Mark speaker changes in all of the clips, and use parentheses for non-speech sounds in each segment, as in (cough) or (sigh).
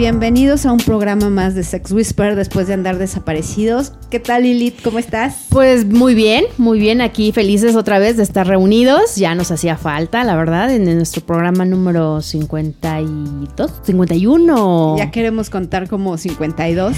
Speaker 1: Bienvenidos a un programa más de Sex Whisper después de andar desaparecidos. ¿Qué tal Lilith? ¿Cómo estás?
Speaker 2: Pues muy bien, muy bien. Aquí felices otra vez de estar reunidos. Ya nos hacía falta, la verdad, en nuestro programa número 52, 51.
Speaker 1: Ya queremos contar como 52.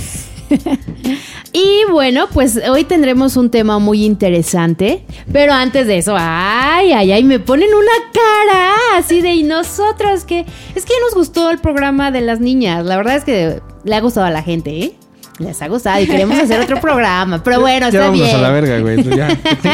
Speaker 1: (laughs)
Speaker 2: Y bueno, pues hoy tendremos un tema muy interesante. Pero antes de eso, ay, ay, ay, me ponen una cara así de y nosotros que es que nos gustó el programa de las niñas. La verdad es que le ha gustado a la gente, ¿eh? Les ha gustado y queremos hacer otro programa. Pero (laughs) bueno,
Speaker 3: Ya
Speaker 2: está bien.
Speaker 3: a la verga, güey. Ya.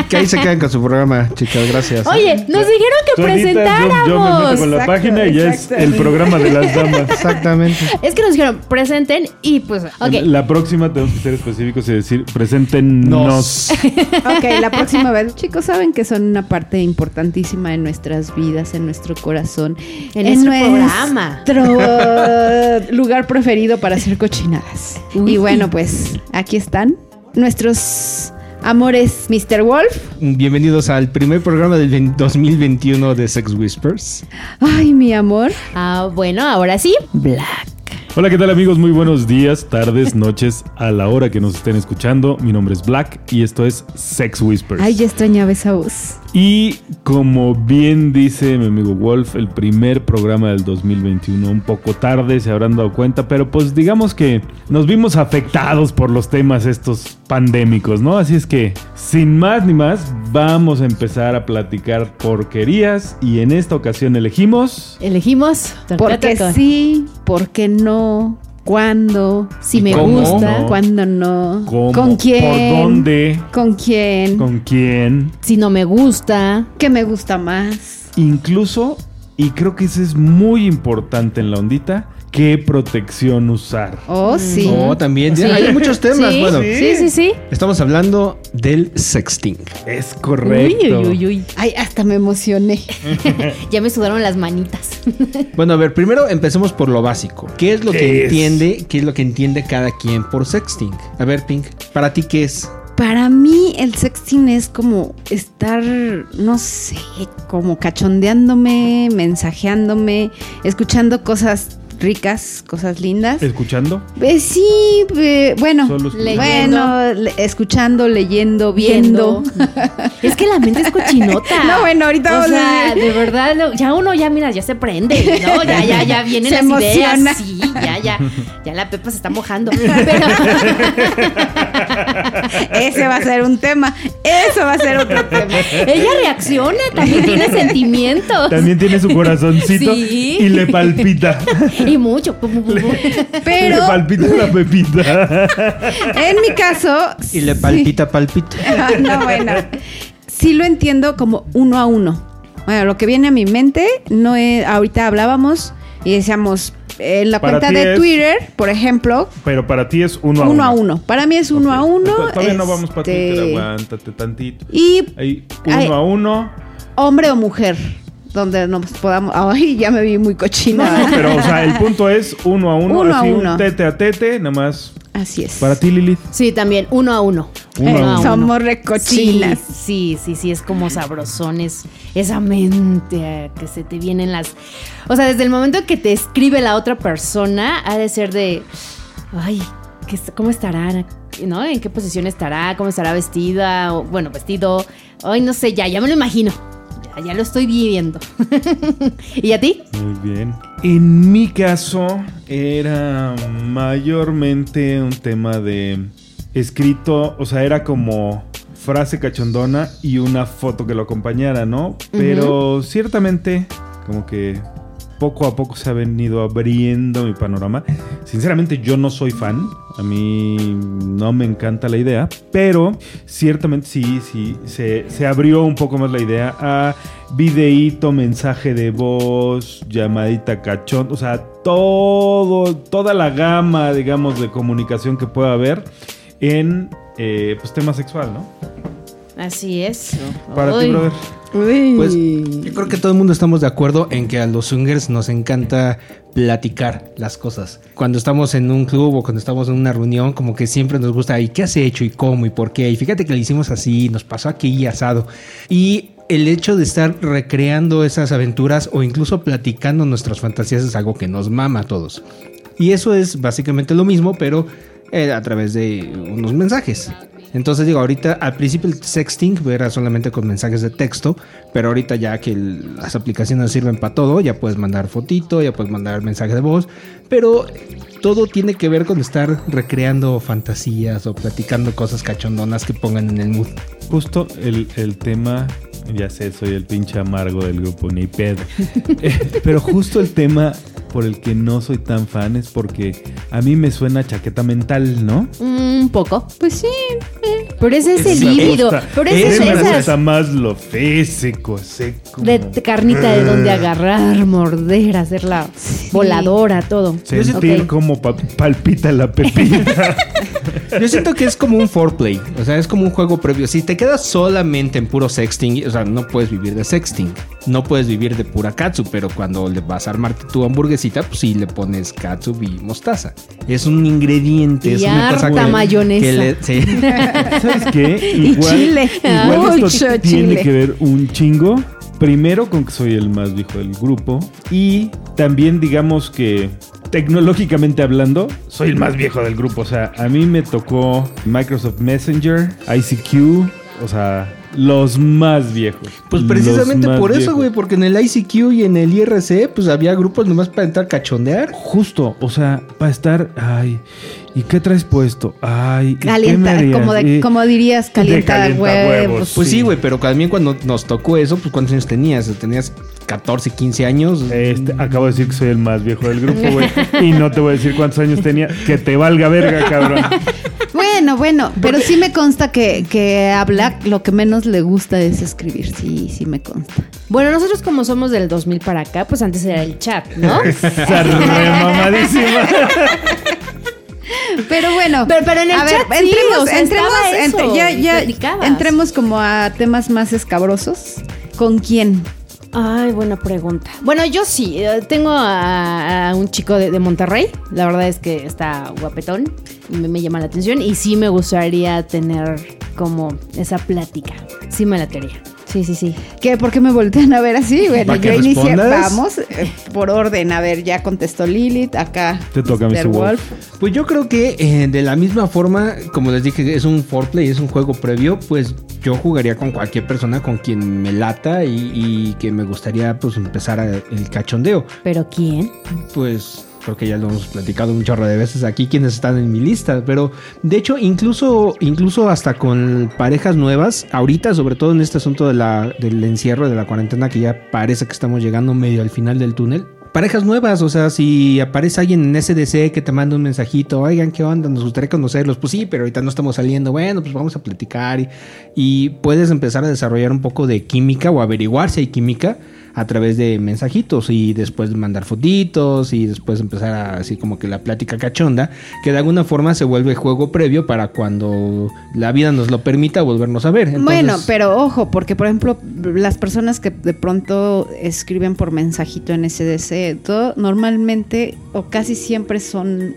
Speaker 3: Que, ahí se quedan con su programa, chicas. Gracias.
Speaker 2: Oye, nos dijeron que
Speaker 4: yo-
Speaker 2: presentáramos.
Speaker 4: Yo, me meto con la
Speaker 1: Exacto,
Speaker 4: página y ya es el programa de las damas.
Speaker 3: Exactamente.
Speaker 2: Es que nos dijeron, presenten y pues, ok.
Speaker 4: La próxima tenemos que ser específicos y decir, preséntenos. (laughs)
Speaker 1: ok, la próxima vez. Chicos, saben que son una parte importantísima en nuestras vidas, en nuestro corazón.
Speaker 2: En nuestro programa.
Speaker 1: Nuestro (laughs) lugar preferido para hacer cochinadas.
Speaker 2: Uy.
Speaker 1: Y bueno, pues aquí están nuestros amores Mr. Wolf.
Speaker 3: Bienvenidos al primer programa del 20 2021 de Sex Whispers.
Speaker 1: Ay, mi amor.
Speaker 2: Ah, bueno, ahora sí, Black.
Speaker 4: Hola, ¿qué tal amigos? Muy buenos días, tardes, noches, a la hora que nos estén escuchando. Mi nombre es Black y esto es Sex Whispers.
Speaker 1: Ay, ya extrañaba esa voz.
Speaker 4: Y como bien dice mi amigo Wolf, el primer programa del 2021, un poco tarde, se habrán dado cuenta, pero pues digamos que nos vimos afectados por los temas estos pandémicos, ¿no? Así es que, sin más ni más, vamos a empezar a platicar porquerías y en esta ocasión elegimos...
Speaker 2: Elegimos.
Speaker 1: Porque sí, porque no, cuándo,
Speaker 2: Si
Speaker 4: ¿Y
Speaker 2: me
Speaker 4: cómo?
Speaker 2: gusta.
Speaker 4: No.
Speaker 1: cuándo no,
Speaker 4: ¿Cómo?
Speaker 1: con quién,
Speaker 4: ¿Por dónde?
Speaker 1: con quién,
Speaker 4: ¿Con quién?
Speaker 2: Si no me gusta.
Speaker 1: qué me gusta más.
Speaker 4: Incluso, y creo que eso es muy importante en la ondita, qué protección usar.
Speaker 1: Oh, sí.
Speaker 3: Oh, también.
Speaker 2: Sí.
Speaker 3: Hay muchos temas.
Speaker 2: Sí,
Speaker 3: Bueno,
Speaker 2: sí, sí, sí.
Speaker 3: estamos hablando del sexting.
Speaker 4: Es correcto.
Speaker 2: Uy, uy, uy, uy.
Speaker 1: Ay, hasta me emocioné. (laughs)
Speaker 2: Ya me sudaron las manitas. (laughs)
Speaker 3: Bueno, a ver, primero empecemos por lo básico. ¿Qué es lo
Speaker 4: ¿Qué
Speaker 3: que
Speaker 4: es?
Speaker 3: entiende? ¿Qué es lo que entiende cada quien por sexting? A ver, Pink, ¿para ti qué es?
Speaker 1: Para mí el sexting es como estar, no sé, como cachondeándome, mensajeándome, escuchando cosas ricas, cosas lindas.
Speaker 4: ¿Escuchando?
Speaker 1: Eh, sí, eh, bueno, bueno, le- escuchando, leyendo, viendo. (laughs)
Speaker 2: es que la mente es cochinota.
Speaker 1: No, bueno, ahorita
Speaker 2: O
Speaker 1: vamos a
Speaker 2: sea,
Speaker 1: ver.
Speaker 2: de verdad, ya uno ya, mira, ya se prende, ¿no? Ya, ya, ya (laughs) vienen
Speaker 1: Se
Speaker 2: las ideas. Sí, ya, ya. Ya la Pepa se está mojando. (laughs) Pero,
Speaker 1: Ese va a ser un tema. Eso va a ser otro tema.
Speaker 2: ella reacciona, también tiene sentimientos.
Speaker 4: También tiene su corazoncito
Speaker 2: Sí.
Speaker 4: y le palpita.
Speaker 2: Y mucho. (laughs)
Speaker 1: Pero
Speaker 4: Le palpita la pepita. (laughs)
Speaker 1: en mi caso.
Speaker 3: Y le
Speaker 1: sí.
Speaker 3: palpita, palpita. (laughs)
Speaker 1: Ah, no, bueno. Sí lo entiendo como uno a uno. Bueno, lo que viene a mi mente, no es, ahorita hablábamos y decíamos, en la
Speaker 4: Para
Speaker 1: cuenta de
Speaker 4: es-
Speaker 1: Twitter, por ejemplo,
Speaker 4: Pero para ti es uno a uno.
Speaker 1: uno a uno. Para mí es uno a uno.
Speaker 4: Todavía no vamos para
Speaker 1: este,
Speaker 4: Twitter, aguántate tantito.
Speaker 1: Y
Speaker 4: Ahí, uno a uno.
Speaker 1: hombre o mujer, donde nos podamos... Ay, ya me vi muy cochina.
Speaker 4: No, pero o sea, el punto es uno a uno.
Speaker 1: Uno a
Speaker 4: así
Speaker 1: uno.
Speaker 4: un tete a tete, nada más.
Speaker 1: Así es.
Speaker 4: Para ti, Lilith.
Speaker 2: Sí, también, uno a uno.
Speaker 4: Uno a
Speaker 2: Uno.
Speaker 1: Somos
Speaker 2: Sí,
Speaker 1: recochinas.
Speaker 2: sí, sí, sí, es como sabrosones. Esa mente que se te vienen las. O sea, desde el momento que te escribe la otra persona, ha de ser de. Ay, ¿qué es- ¿cómo estará? ¿No? ¿En qué posición estará? ¿Cómo estará vestida? O, bueno, vestido. Ay, no sé, ya, ya me lo imagino. Ya, lo estoy viviendo. (laughs) ¿Y a ti?
Speaker 4: Muy bien. En mi caso, era mayormente un tema de escrito, o sea, era como frase cachondona y una foto que lo acompañara, ¿no? Pero ciertamente, como que poco a poco se ha venido abriendo mi panorama. Sinceramente yo no soy fan, a mí no me encanta la idea, pero ciertamente sí, sí, se, se abrió un poco más la idea a videíto, mensaje de voz, llamadita cachón, o sea, todo, toda la gama, digamos, de comunicación que pueda haber en eh, pues, tema sexual, ¿no?
Speaker 2: Así es.
Speaker 4: Para ti,
Speaker 2: Uy.
Speaker 4: brother.
Speaker 3: Pues yo creo que todo el mundo estamos de acuerdo en que a los swingers nos encanta platicar las cosas. Cuando estamos en un club o cuando estamos en una reunión, como que siempre nos gusta, ¿y qué has hecho? ¿Y cómo? ¿Y por qué? Y fíjate que le hicimos así, nos pasó aquí y asado. Y el hecho de estar recreando esas aventuras o incluso platicando nuestras fantasías es algo que nos mama a todos. Y eso es básicamente lo mismo, pero eh, a través de unos mensajes. Entonces digo, ahorita al principio el sexting era solamente con mensajes de texto, pero ahorita ya que las aplicaciones sirven para todo, ya puedes mandar fotito, ya puedes mandar mensaje de voz, pero todo tiene que ver con estar recreando fantasías o platicando cosas cachondonas que pongan en el mood.
Speaker 4: Justo el, el tema, ya sé, soy el pinche amargo del grupo, ni pedo. (laughs) Eh, pero justo el tema por el que no soy tan fan es porque a mí me suena chaqueta mental, ¿no?
Speaker 2: Un poco.
Speaker 1: Pues sí.
Speaker 2: Pero ese es el líbido. Pero
Speaker 4: ese
Speaker 2: es
Speaker 4: me gusta más lo físico, seco.
Speaker 2: de carnita de donde agarrar, morder, hacerla voladora, todo.
Speaker 4: Sentir
Speaker 2: Ok.
Speaker 4: cómo pa- palpita la pepita. (laughs)
Speaker 3: Yo siento que es como un foreplay, o sea, es como un juego previo. Si te quedas solamente en puro sexting, o sea, no puedes vivir de sexting, no puedes vivir de pura katsu, pero cuando le vas a armarte tu hamburguesita, pues sí le pones katsu y mostaza. Es un ingrediente, es una cosa que,
Speaker 2: mayonesa.
Speaker 3: que le- sí. (laughs)
Speaker 4: ¿Sabes qué? (laughs)
Speaker 1: Y chile.
Speaker 4: Igual
Speaker 1: Mucho
Speaker 4: esto tiene
Speaker 1: chile.
Speaker 4: que ver un chingo. Primero con que soy el más viejo del grupo. Y también digamos que tecnológicamente hablando, soy el más viejo del grupo. O sea, a mí me tocó Microsoft Messenger, ICQ, o sea, los más viejos.
Speaker 3: Pues precisamente por eso, güey, porque en el ICQ y en el IRC, pues había grupos nomás para entrar a cachondear.
Speaker 4: Justo, o sea, para estar, ay, ¿y qué traes puesto? Ay, ¿y qué me
Speaker 1: Calienta,
Speaker 4: harías?
Speaker 1: como, de- como dirías, calienta,
Speaker 4: calienta
Speaker 1: huevos.
Speaker 4: huevos.
Speaker 3: Pues sí,
Speaker 4: Sí.
Speaker 3: güey, pero también cuando nos tocó eso, pues ¿cuántos años tenías? ¿Tenías 14, 15 años?
Speaker 4: Este, acabo de decir que soy el más viejo del grupo, (laughs) güey. y no te voy a decir cuántos años tenía. Que te valga verga, cabrón. (laughs)
Speaker 1: Bueno, bueno, pero sí me consta que, que a Black lo que menos le gusta es escribir. Sí, sí me consta.
Speaker 2: Bueno, nosotros como somos del 2000 para acá, pues antes era el chat, ¿no? (laughs) (laughs)
Speaker 1: Pero bueno,
Speaker 2: Pero- pero en el
Speaker 1: a ver,
Speaker 2: chat sí,
Speaker 1: entremos,
Speaker 2: o sea,
Speaker 1: entremos,
Speaker 2: estaba eso,
Speaker 1: entre- ya,
Speaker 2: y
Speaker 1: ya,
Speaker 2: platicabas.
Speaker 1: entremos como a temas más escabrosos. ¿Con quién?
Speaker 2: Ay, buena pregunta. Bueno, yo sí. eh, Tengo a, un chico de, Monterrey. La verdad es que está guapetón me, me llama la atención. Y sí me gustaría tener como esa plática. Sí me la quería. Sí, sí, sí.
Speaker 1: ¿Qué? ¿Por qué me voltean a ver así? Bueno,
Speaker 3: ¿Para que
Speaker 1: yo inicié,
Speaker 3: respondas?
Speaker 1: vamos, eh, por orden. A ver, ya contestó Lilith, acá.
Speaker 4: Te toca,
Speaker 1: Mr.
Speaker 4: Mr. Wolf.
Speaker 3: Pues yo creo que eh, de la misma forma, como les dije, es un foreplay, es un juego previo, pues yo jugaría con cualquier persona con quien me lata y, y que me gustaría pues empezar a- el cachondeo.
Speaker 2: ¿Pero quién?
Speaker 3: Pues creo que ya lo hemos platicado un chorro de veces aquí quienes están en mi lista, pero de hecho incluso incluso hasta con parejas nuevas, ahorita sobre todo en este asunto de la, del encierro de la cuarentena que ya parece que estamos llegando medio al final del túnel. Parejas nuevas, o sea, si aparece alguien en SDC que te manda un mensajito, oigan, ¿qué onda? Nos gustaría conocerlos. Pues sí, pero ahorita no estamos saliendo. Bueno, pues vamos a platicar y, y puedes empezar a desarrollar un poco de química o averiguar si hay química a través de mensajitos y después mandar fotitos y después empezar así como que la plática cachonda, que de alguna forma se vuelve juego previo para cuando la vida nos lo permita volvernos a ver.
Speaker 1: Bueno, pero ojo, porque por ejemplo, las personas que de pronto escriben por mensajito en SDC, todo normalmente o casi siempre son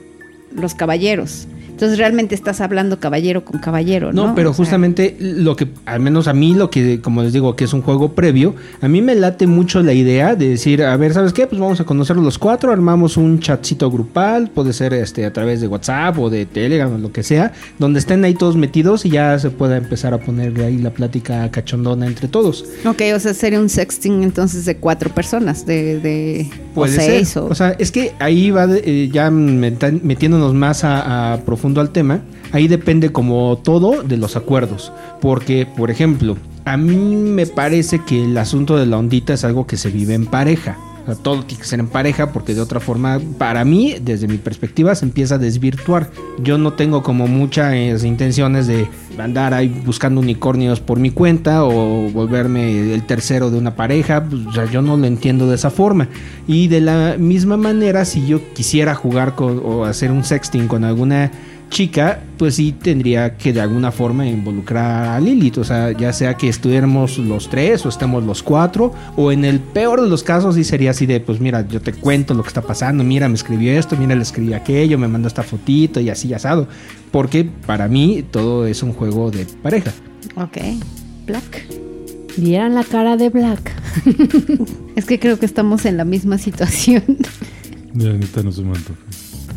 Speaker 1: los caballeros. Entonces realmente estás hablando caballero con caballero, ¿no?
Speaker 3: No, pero
Speaker 1: O sea,
Speaker 3: justamente lo que, al menos a mí, lo que, como les digo, que es un juego previo, a mí me late mucho la idea de decir, a ver, ¿sabes qué? Pues vamos a conocerlos los cuatro, armamos un chatcito grupal, puede ser este a través de WhatsApp o de Telegram o lo que sea, donde estén ahí todos metidos y ya se pueda empezar a poner de ahí la plática cachondona entre todos.
Speaker 1: Ok, o sea, sería un sexting entonces de cuatro personas, de, de o seis
Speaker 3: ser.
Speaker 1: o...
Speaker 3: O sea, es que ahí va de- eh, ya metiéndonos más a, a al tema. Ahí depende como todo de los acuerdos. Porque, por ejemplo, a mí me parece que el asunto de la ondita es algo que se vive en pareja. Todo tiene que ser en pareja porque de otra forma, para mí, desde mi perspectiva, se empieza a desvirtuar. Yo no tengo como muchas intenciones de andar ahí buscando unicornios por mi cuenta o volverme el tercero de una pareja. Pues, o sea, yo no lo entiendo de esa forma. Y de la misma manera, si yo quisiera jugar con, o hacer un sexting con alguna chica, pues sí tendría que de alguna forma involucrar a Lilith. O sea, ya sea que estuviéramos los tres o estemos los cuatro. O en el peor de los casos sí sería así de, pues mira, yo te cuento lo que está pasando. Mira, me escribió esto, mira, le escribí aquello, me mandó esta fotito y así asado. Porque para mí todo es un juego de pareja.
Speaker 1: Ok. Black.
Speaker 2: Vieran la cara de Black. (laughs)
Speaker 1: Es que creo que estamos en la misma situación.
Speaker 4: La neta no se me antoja.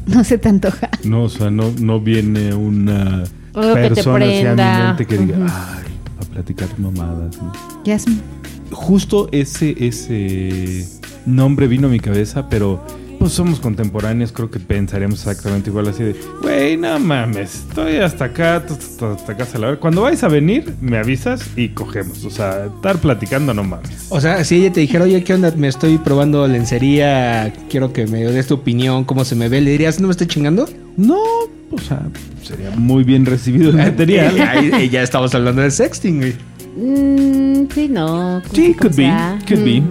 Speaker 4: (laughs)
Speaker 1: No se te antoja.
Speaker 4: No, o sea, no, no viene una
Speaker 2: Algo que
Speaker 4: persona hacia mi mente que diga, ay, a platicar mamadas. ¿no? Justo ese, ese nombre vino a mi cabeza, pero pues somos contemporáneos, creo que pensaríamos exactamente igual así de, güey, no mames, estoy hasta acá, hasta acá, a la hora. Cuando vais a venir, me avisas y cogemos. O sea, estar platicando no mames.
Speaker 3: O sea, si ella te dijera, oye, ¿qué onda? Me estoy probando lencería, quiero que me des tu opinión, cómo se me ve, le dirías, ¿no me estoy chingando?
Speaker 4: No, o sea, sería muy bien recibido el (laughs) material. (laughs)
Speaker 3: Ahí ya estamos hablando de sexting, güey.
Speaker 2: Mm, sí, no.
Speaker 4: Sí, could be,
Speaker 2: sea.
Speaker 4: could be.
Speaker 2: Mm.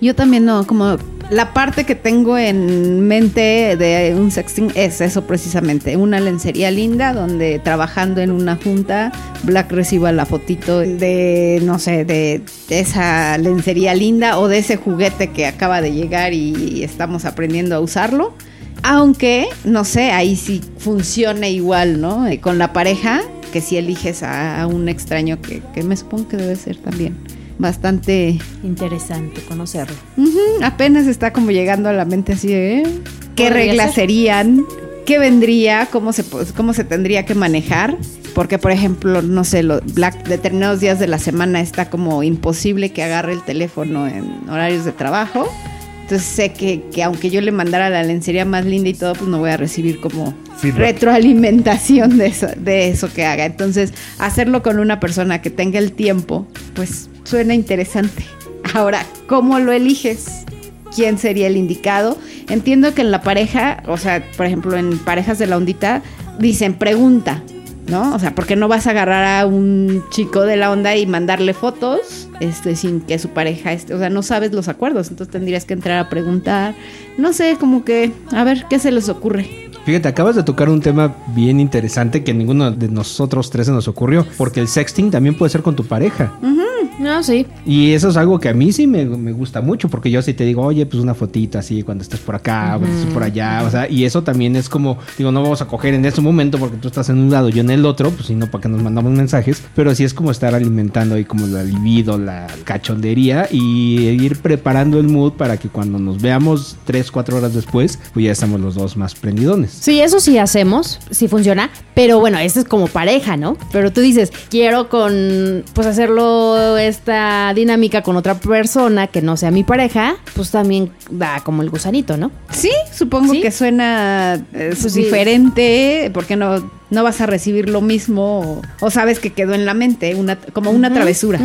Speaker 1: Yo también no, como la parte que tengo en mente de un sexting es eso precisamente, una lencería linda donde trabajando en una junta Black reciba la fotito de, no sé, de, esa lencería linda o de ese juguete que acaba de llegar y estamos aprendiendo a usarlo. Aunque, no sé, ahí sí funcione igual, ¿no? Eh, Con la pareja, que si eliges a, a un extraño que, que me supongo que debe ser también bastante
Speaker 2: Interesante conocerlo.
Speaker 1: Ujú, apenas está como llegando a la mente así ¿eh? qué reglas
Speaker 2: ser.
Speaker 1: serían, qué vendría, cómo se cómo se tendría que manejar, porque por ejemplo, no sé, los Black determinados días de la semana está como imposible que agarre el teléfono en horarios de trabajo. Entonces sé que, que aunque yo le mandara la lencería más linda y todo, pues no voy a recibir como
Speaker 4: Feedback.
Speaker 1: retroalimentación de eso, de eso que haga. Entonces, hacerlo con una persona que tenga el tiempo, pues suena interesante. Ahora, ¿cómo lo eliges? ¿Quién sería el indicado? Entiendo que en la pareja, o sea, por ejemplo, en parejas de la ondita, dicen pregunta, ¿no? O sea, porque no vas a agarrar a un chico de la onda y mandarle fotos este, sin que su pareja esté, o sea, no sabes los acuerdos, entonces tendrías que entrar a preguntar, no sé, como que, a ver, ¿qué se les ocurre?
Speaker 3: Fíjate, acabas de tocar un tema bien interesante que ninguno de nosotros tres se nos ocurrió, porque el sexting también puede ser con tu pareja.
Speaker 2: No, sí.
Speaker 3: Y eso es algo que a mí sí me, me gusta mucho, porque yo sí te digo, oye, pues una fotita así cuando estés por acá, cuando estés por allá, o sea, y eso también es como, digo, no vamos a coger en ese momento porque tú estás en un lado, yo en el otro, pues sino para que nos mandamos mensajes, pero sí es como estar alimentando ahí como la libido, la cachondería y ir preparando el mood para que cuando nos veamos tres, cuatro horas después, pues ya estamos los dos más prendidones.
Speaker 2: Sí, eso sí hacemos, sí funciona, pero bueno, esto es como pareja, ¿no? Pero tú dices, quiero con, pues hacerlo esta dinámica con otra persona que no sea mi pareja, pues también da como el gusanito, ¿no?
Speaker 1: Sí, supongo
Speaker 2: ¿Sí?
Speaker 1: que suena eh,
Speaker 2: Pues sí.
Speaker 1: diferente, porque no, no vas a recibir lo mismo o, o sabes que quedó en la mente, una, como una travesura.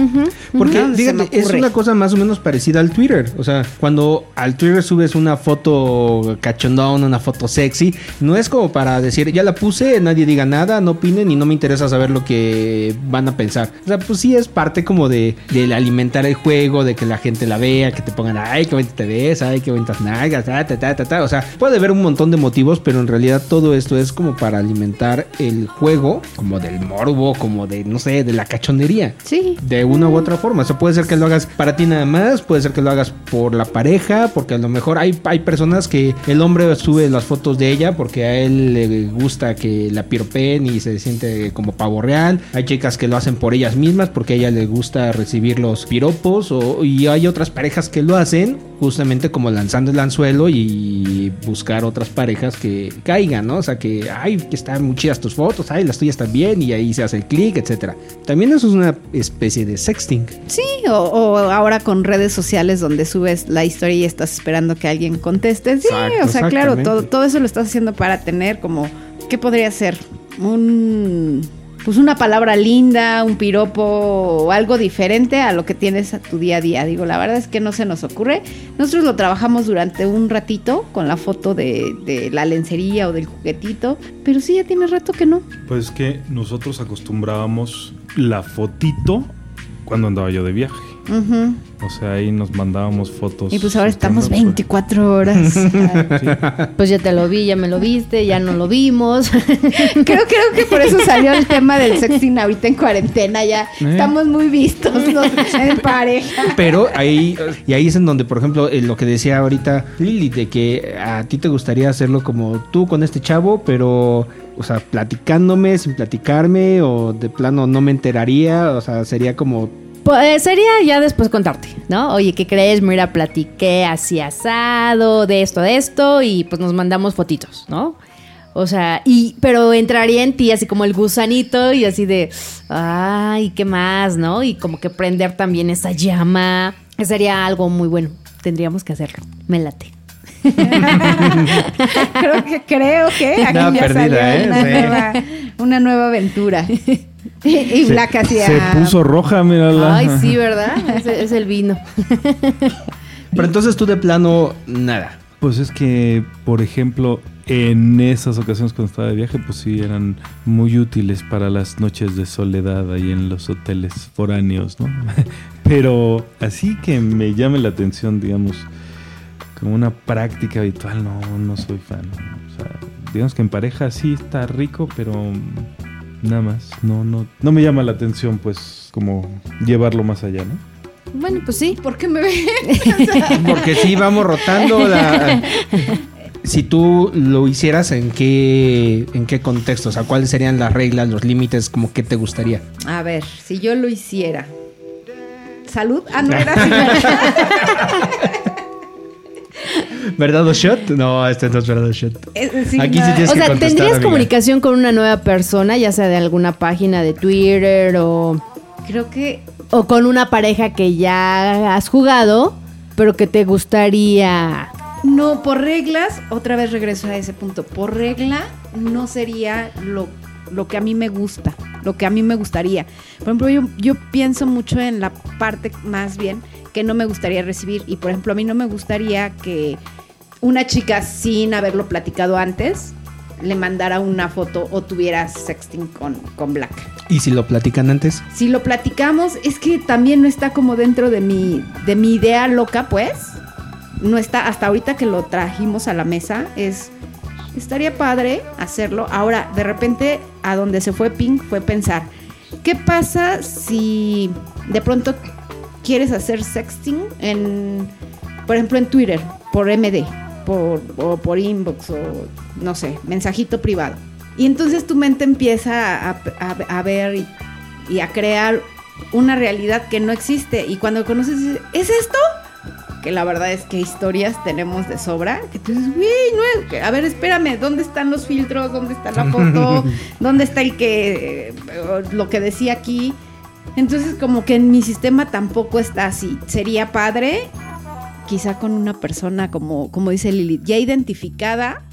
Speaker 3: Porque,
Speaker 1: me
Speaker 3: fíjate, es una cosa más o menos parecida al Twitter. O sea, cuando al Twitter subes una foto cachondón, una foto sexy, no es como para decir, ya la puse, nadie diga nada, no opinen y no me interesa saber lo que van a pensar. O sea, pues sí es parte como de, de alimentar el juego, de que la gente la vea, que te pongan, ay, qué bonita te ves, ay, qué bonitas nalgas, ta, ta, ta, ta, ta. O sea, puede haber un montón de motivos, pero en realidad todo esto es como para alimentar el juego, como del morbo, como de, no sé, de la cachondería.
Speaker 1: Sí.
Speaker 3: De una u otra forma. O sea, puede ser que lo hagas para ti nada más, puede ser que lo hagas por la pareja, porque a lo mejor hay, hay personas que el hombre sube las fotos de ella porque a él le gusta que la piropen y se siente como pavo real. Hay chicas que lo hacen por ellas mismas porque a ella le gusta recibir los piropos. O, y hay otras parejas que lo hacen justamente como lanzando el anzuelo y buscar otras parejas que caigan, ¿no? O sea, que, ay, que están muy chidas tus fotos, ay, las tuyas también, y ahí se hace el clic, etcétera. También eso es una especie de sexting.
Speaker 1: Sí, o, o ahora con redes sociales donde subes la historia y estás esperando que alguien conteste. Sí,
Speaker 3: Exacto,
Speaker 1: o sea, claro, todo, todo eso lo estás haciendo para tener como, ¿qué podría ser? Un, pues una palabra linda, un piropo algo diferente a lo que tienes a tu día a día. Digo, la verdad es que no se nos ocurre. Nosotros lo trabajamos durante un ratito con la foto de, de la lencería o del juguetito, pero sí, ya tiene rato que no.
Speaker 4: Pues es que nosotros acostumbrábamos la fotito cuando andaba yo de viaje. O sea, ahí nos mandábamos fotos.
Speaker 1: Y pues ahora estamos
Speaker 4: stand-up.
Speaker 1: 24 horas. (laughs)
Speaker 2: Pues ya te lo vi, ya me lo viste, ya no lo vimos. (laughs)
Speaker 1: creo, creo que por eso salió el tema del sexting ahorita en cuarentena. Ya
Speaker 4: Eh.
Speaker 1: estamos muy vistos ¿no? en pareja.
Speaker 3: Pero ahí, y ahí es en donde, por ejemplo, eh, lo que decía ahorita Lili, de que a ti te gustaría hacerlo como tú con este chavo, pero, o sea, platicándome, sin platicarme, o de plano no me enteraría, o sea, sería como...
Speaker 2: Pues sería ya después contarte, ¿no? Oye, ¿qué crees? Mira, platiqué así asado, de esto, de esto, y pues nos mandamos fotitos, ¿no? O sea, y, pero entraría en ti así como el gusanito y así de, ay, ¿qué más, no? Y como que prender también esa llama. Sería algo muy bueno. Tendríamos que hacerlo. Me late. (laughs)
Speaker 1: Creo que, creo que aquí
Speaker 3: Nada
Speaker 1: ya
Speaker 3: perdida,
Speaker 1: salió
Speaker 3: ¿eh?
Speaker 1: una,
Speaker 3: Sí.
Speaker 1: nueva, una nueva aventura. (laughs) Y, y
Speaker 4: Se-
Speaker 1: Black hacía...
Speaker 4: Se puso roja, mírala.
Speaker 2: Ay, sí, (laughs) ¿verdad? Es, es el vino. (laughs)
Speaker 3: Pero entonces tú de plano, nada.
Speaker 4: Pues es que, por ejemplo, en esas ocasiones cuando estaba de viaje, pues sí, eran muy útiles para las noches de soledad ahí en los hoteles foráneos, ¿no? (laughs) Pero así que me llame la atención, digamos, como una práctica habitual, no, no soy fan. O sea, digamos que en pareja sí está rico, pero nada más. No, no, no me llama la atención, pues, como llevarlo más allá, ¿no?
Speaker 2: Bueno, pues sí.
Speaker 1: ¿Por qué me ven? (laughs)
Speaker 3: Porque sí, vamos rotando la... Si tú lo hicieras, ¿en qué, ¿en qué contexto? O sea, ¿cuáles serían las reglas, los límites, como que te gustaría?
Speaker 1: A ver, si yo lo hiciera. ¿Salud? Ah, no así, (laughs) ¿verdad?
Speaker 3: ¿Verdad o shot? No, este no es verdad o shot.
Speaker 1: Eh, sí,
Speaker 3: Aquí sí tienes
Speaker 2: O
Speaker 3: que
Speaker 2: sea, ¿tendrías
Speaker 3: amiga.
Speaker 2: comunicación con una nueva persona, ya sea de alguna página de Twitter o,
Speaker 1: Creo que
Speaker 2: o con una pareja que ya has jugado, pero que te gustaría...
Speaker 1: no, por reglas, otra vez regreso a ese punto. Por regla, no sería lo, lo que a mí me gusta, lo que a mí me gustaría. Por ejemplo, yo, yo pienso mucho en la parte más bien que no me gustaría recibir. Y por ejemplo, a mí no me gustaría que una chica sin haberlo platicado antes le mandara una foto o tuviera sexting con, con Black.
Speaker 3: ¿Y si lo platican antes?
Speaker 1: Si lo platicamos, es que también no está como dentro de mi, de mi idea loca, pues. No está, hasta ahorita que lo trajimos a la mesa, es. Estaría padre hacerlo. Ahora, de repente, a donde se fue Pink fue pensar: ¿qué pasa si de pronto quieres hacer sexting en. Por ejemplo, en Twitter, por MD, por, o por inbox, o no sé, mensajito privado? Y entonces tu mente empieza a, a- ver y, y a crear una realidad que no existe. Y cuando conoces, ¿es esto? Que la verdad es que historias tenemos de sobra. Que tú dices, güey, no es. que- A ver, espérame, ¿dónde están los filtros? ¿Dónde está la foto? (laughs) ¿Dónde está el que. eh, lo que decía aquí? Entonces, como que en mi sistema tampoco está así. Sería padre, quizá con una persona, como, como dice Lili, ya identificada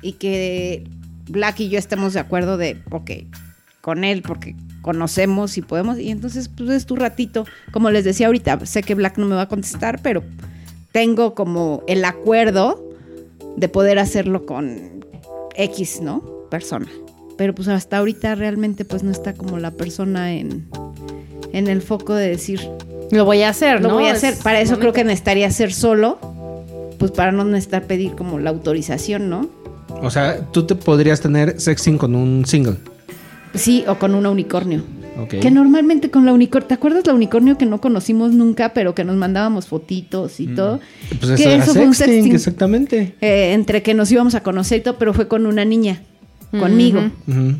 Speaker 1: y que Black y yo estemos de acuerdo de, ok, con él, porque conocemos y podemos, y entonces pues es tu ratito. Como les decía ahorita, sé que Black no me va a contestar, pero tengo como el acuerdo de poder hacerlo con X, ¿no? Persona. Pero pues hasta ahorita realmente pues no está como la persona en, en el foco de decir,
Speaker 2: Lo voy a hacer,
Speaker 1: lo
Speaker 2: ¿no?
Speaker 1: voy a
Speaker 2: Es
Speaker 1: hacer. Para eso
Speaker 2: momento.
Speaker 1: creo que necesitaría hacer solo, pues para no necesitar pedir como la autorización, ¿no?
Speaker 3: O sea, tú te podrías tener sexting con un single.
Speaker 1: Sí, o con una unicornio. Que normalmente con la unicornio, ¿te acuerdas la unicornio que no conocimos nunca, pero que nos mandábamos fotitos y todo?
Speaker 3: Pues
Speaker 1: Que
Speaker 3: eso era
Speaker 1: eso fue un
Speaker 3: sexting. exactamente.
Speaker 1: Eh, entre que nos íbamos a conocer y todo, pero fue con una niña, conmigo.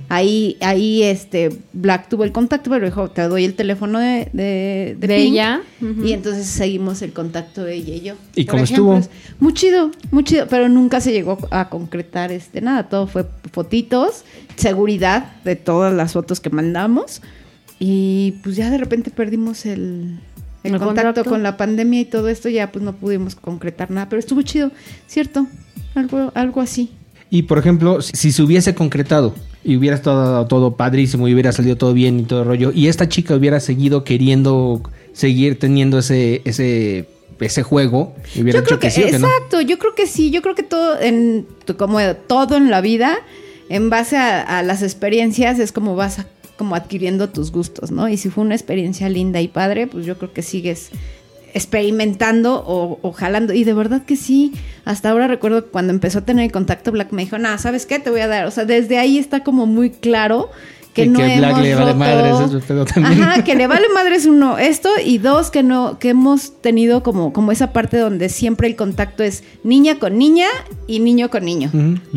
Speaker 1: Ahí, ahí, este, Black tuvo el contacto, pero dijo, te doy el teléfono de, de,
Speaker 2: De
Speaker 1: Pink".
Speaker 2: ella.
Speaker 1: Y entonces seguimos el contacto de ella y yo.
Speaker 3: ¿Y cómo
Speaker 1: ejemplo,
Speaker 3: estuvo?
Speaker 1: es Muy chido, muy chido, pero nunca se llegó a concretar este nada. Todo fue fotitos, seguridad de todas las fotos que mandamos. Y pues ya de repente perdimos el, el
Speaker 2: El
Speaker 1: contacto
Speaker 2: contacto.
Speaker 1: con la pandemia y todo esto, ya pues no pudimos concretar nada, pero estuvo chido, ¿cierto? Algo, algo así.
Speaker 3: Y por ejemplo, si, se hubiese concretado y hubiera estado todo padrísimo y hubiera salido todo bien y todo el rollo, y esta chica hubiera seguido queriendo seguir teniendo ese, ese, ese juego,
Speaker 1: Yo creo que,
Speaker 3: sí que no.
Speaker 1: exacto, yo creo que sí, yo creo que todo en como todo en la vida, en base a, a las experiencias es como vas a- como adquiriendo tus gustos, ¿no? Y si fue una experiencia linda y padre, pues yo creo que sigues experimentando o, o jalando. Y de verdad que sí, hasta ahora recuerdo que cuando empezó a tener el contacto Black me dijo, nada, ¿sabes qué? Te voy a dar. O sea, desde ahí está como muy claro que
Speaker 3: Y
Speaker 1: no
Speaker 3: que Black
Speaker 1: hemos
Speaker 3: le vale
Speaker 1: roto-
Speaker 3: madres, eso pedo también.
Speaker 1: Ajá, que le vale madres uno esto y dos que no que hemos tenido como como esa parte donde siempre el contacto es niña con niña y niño con niño.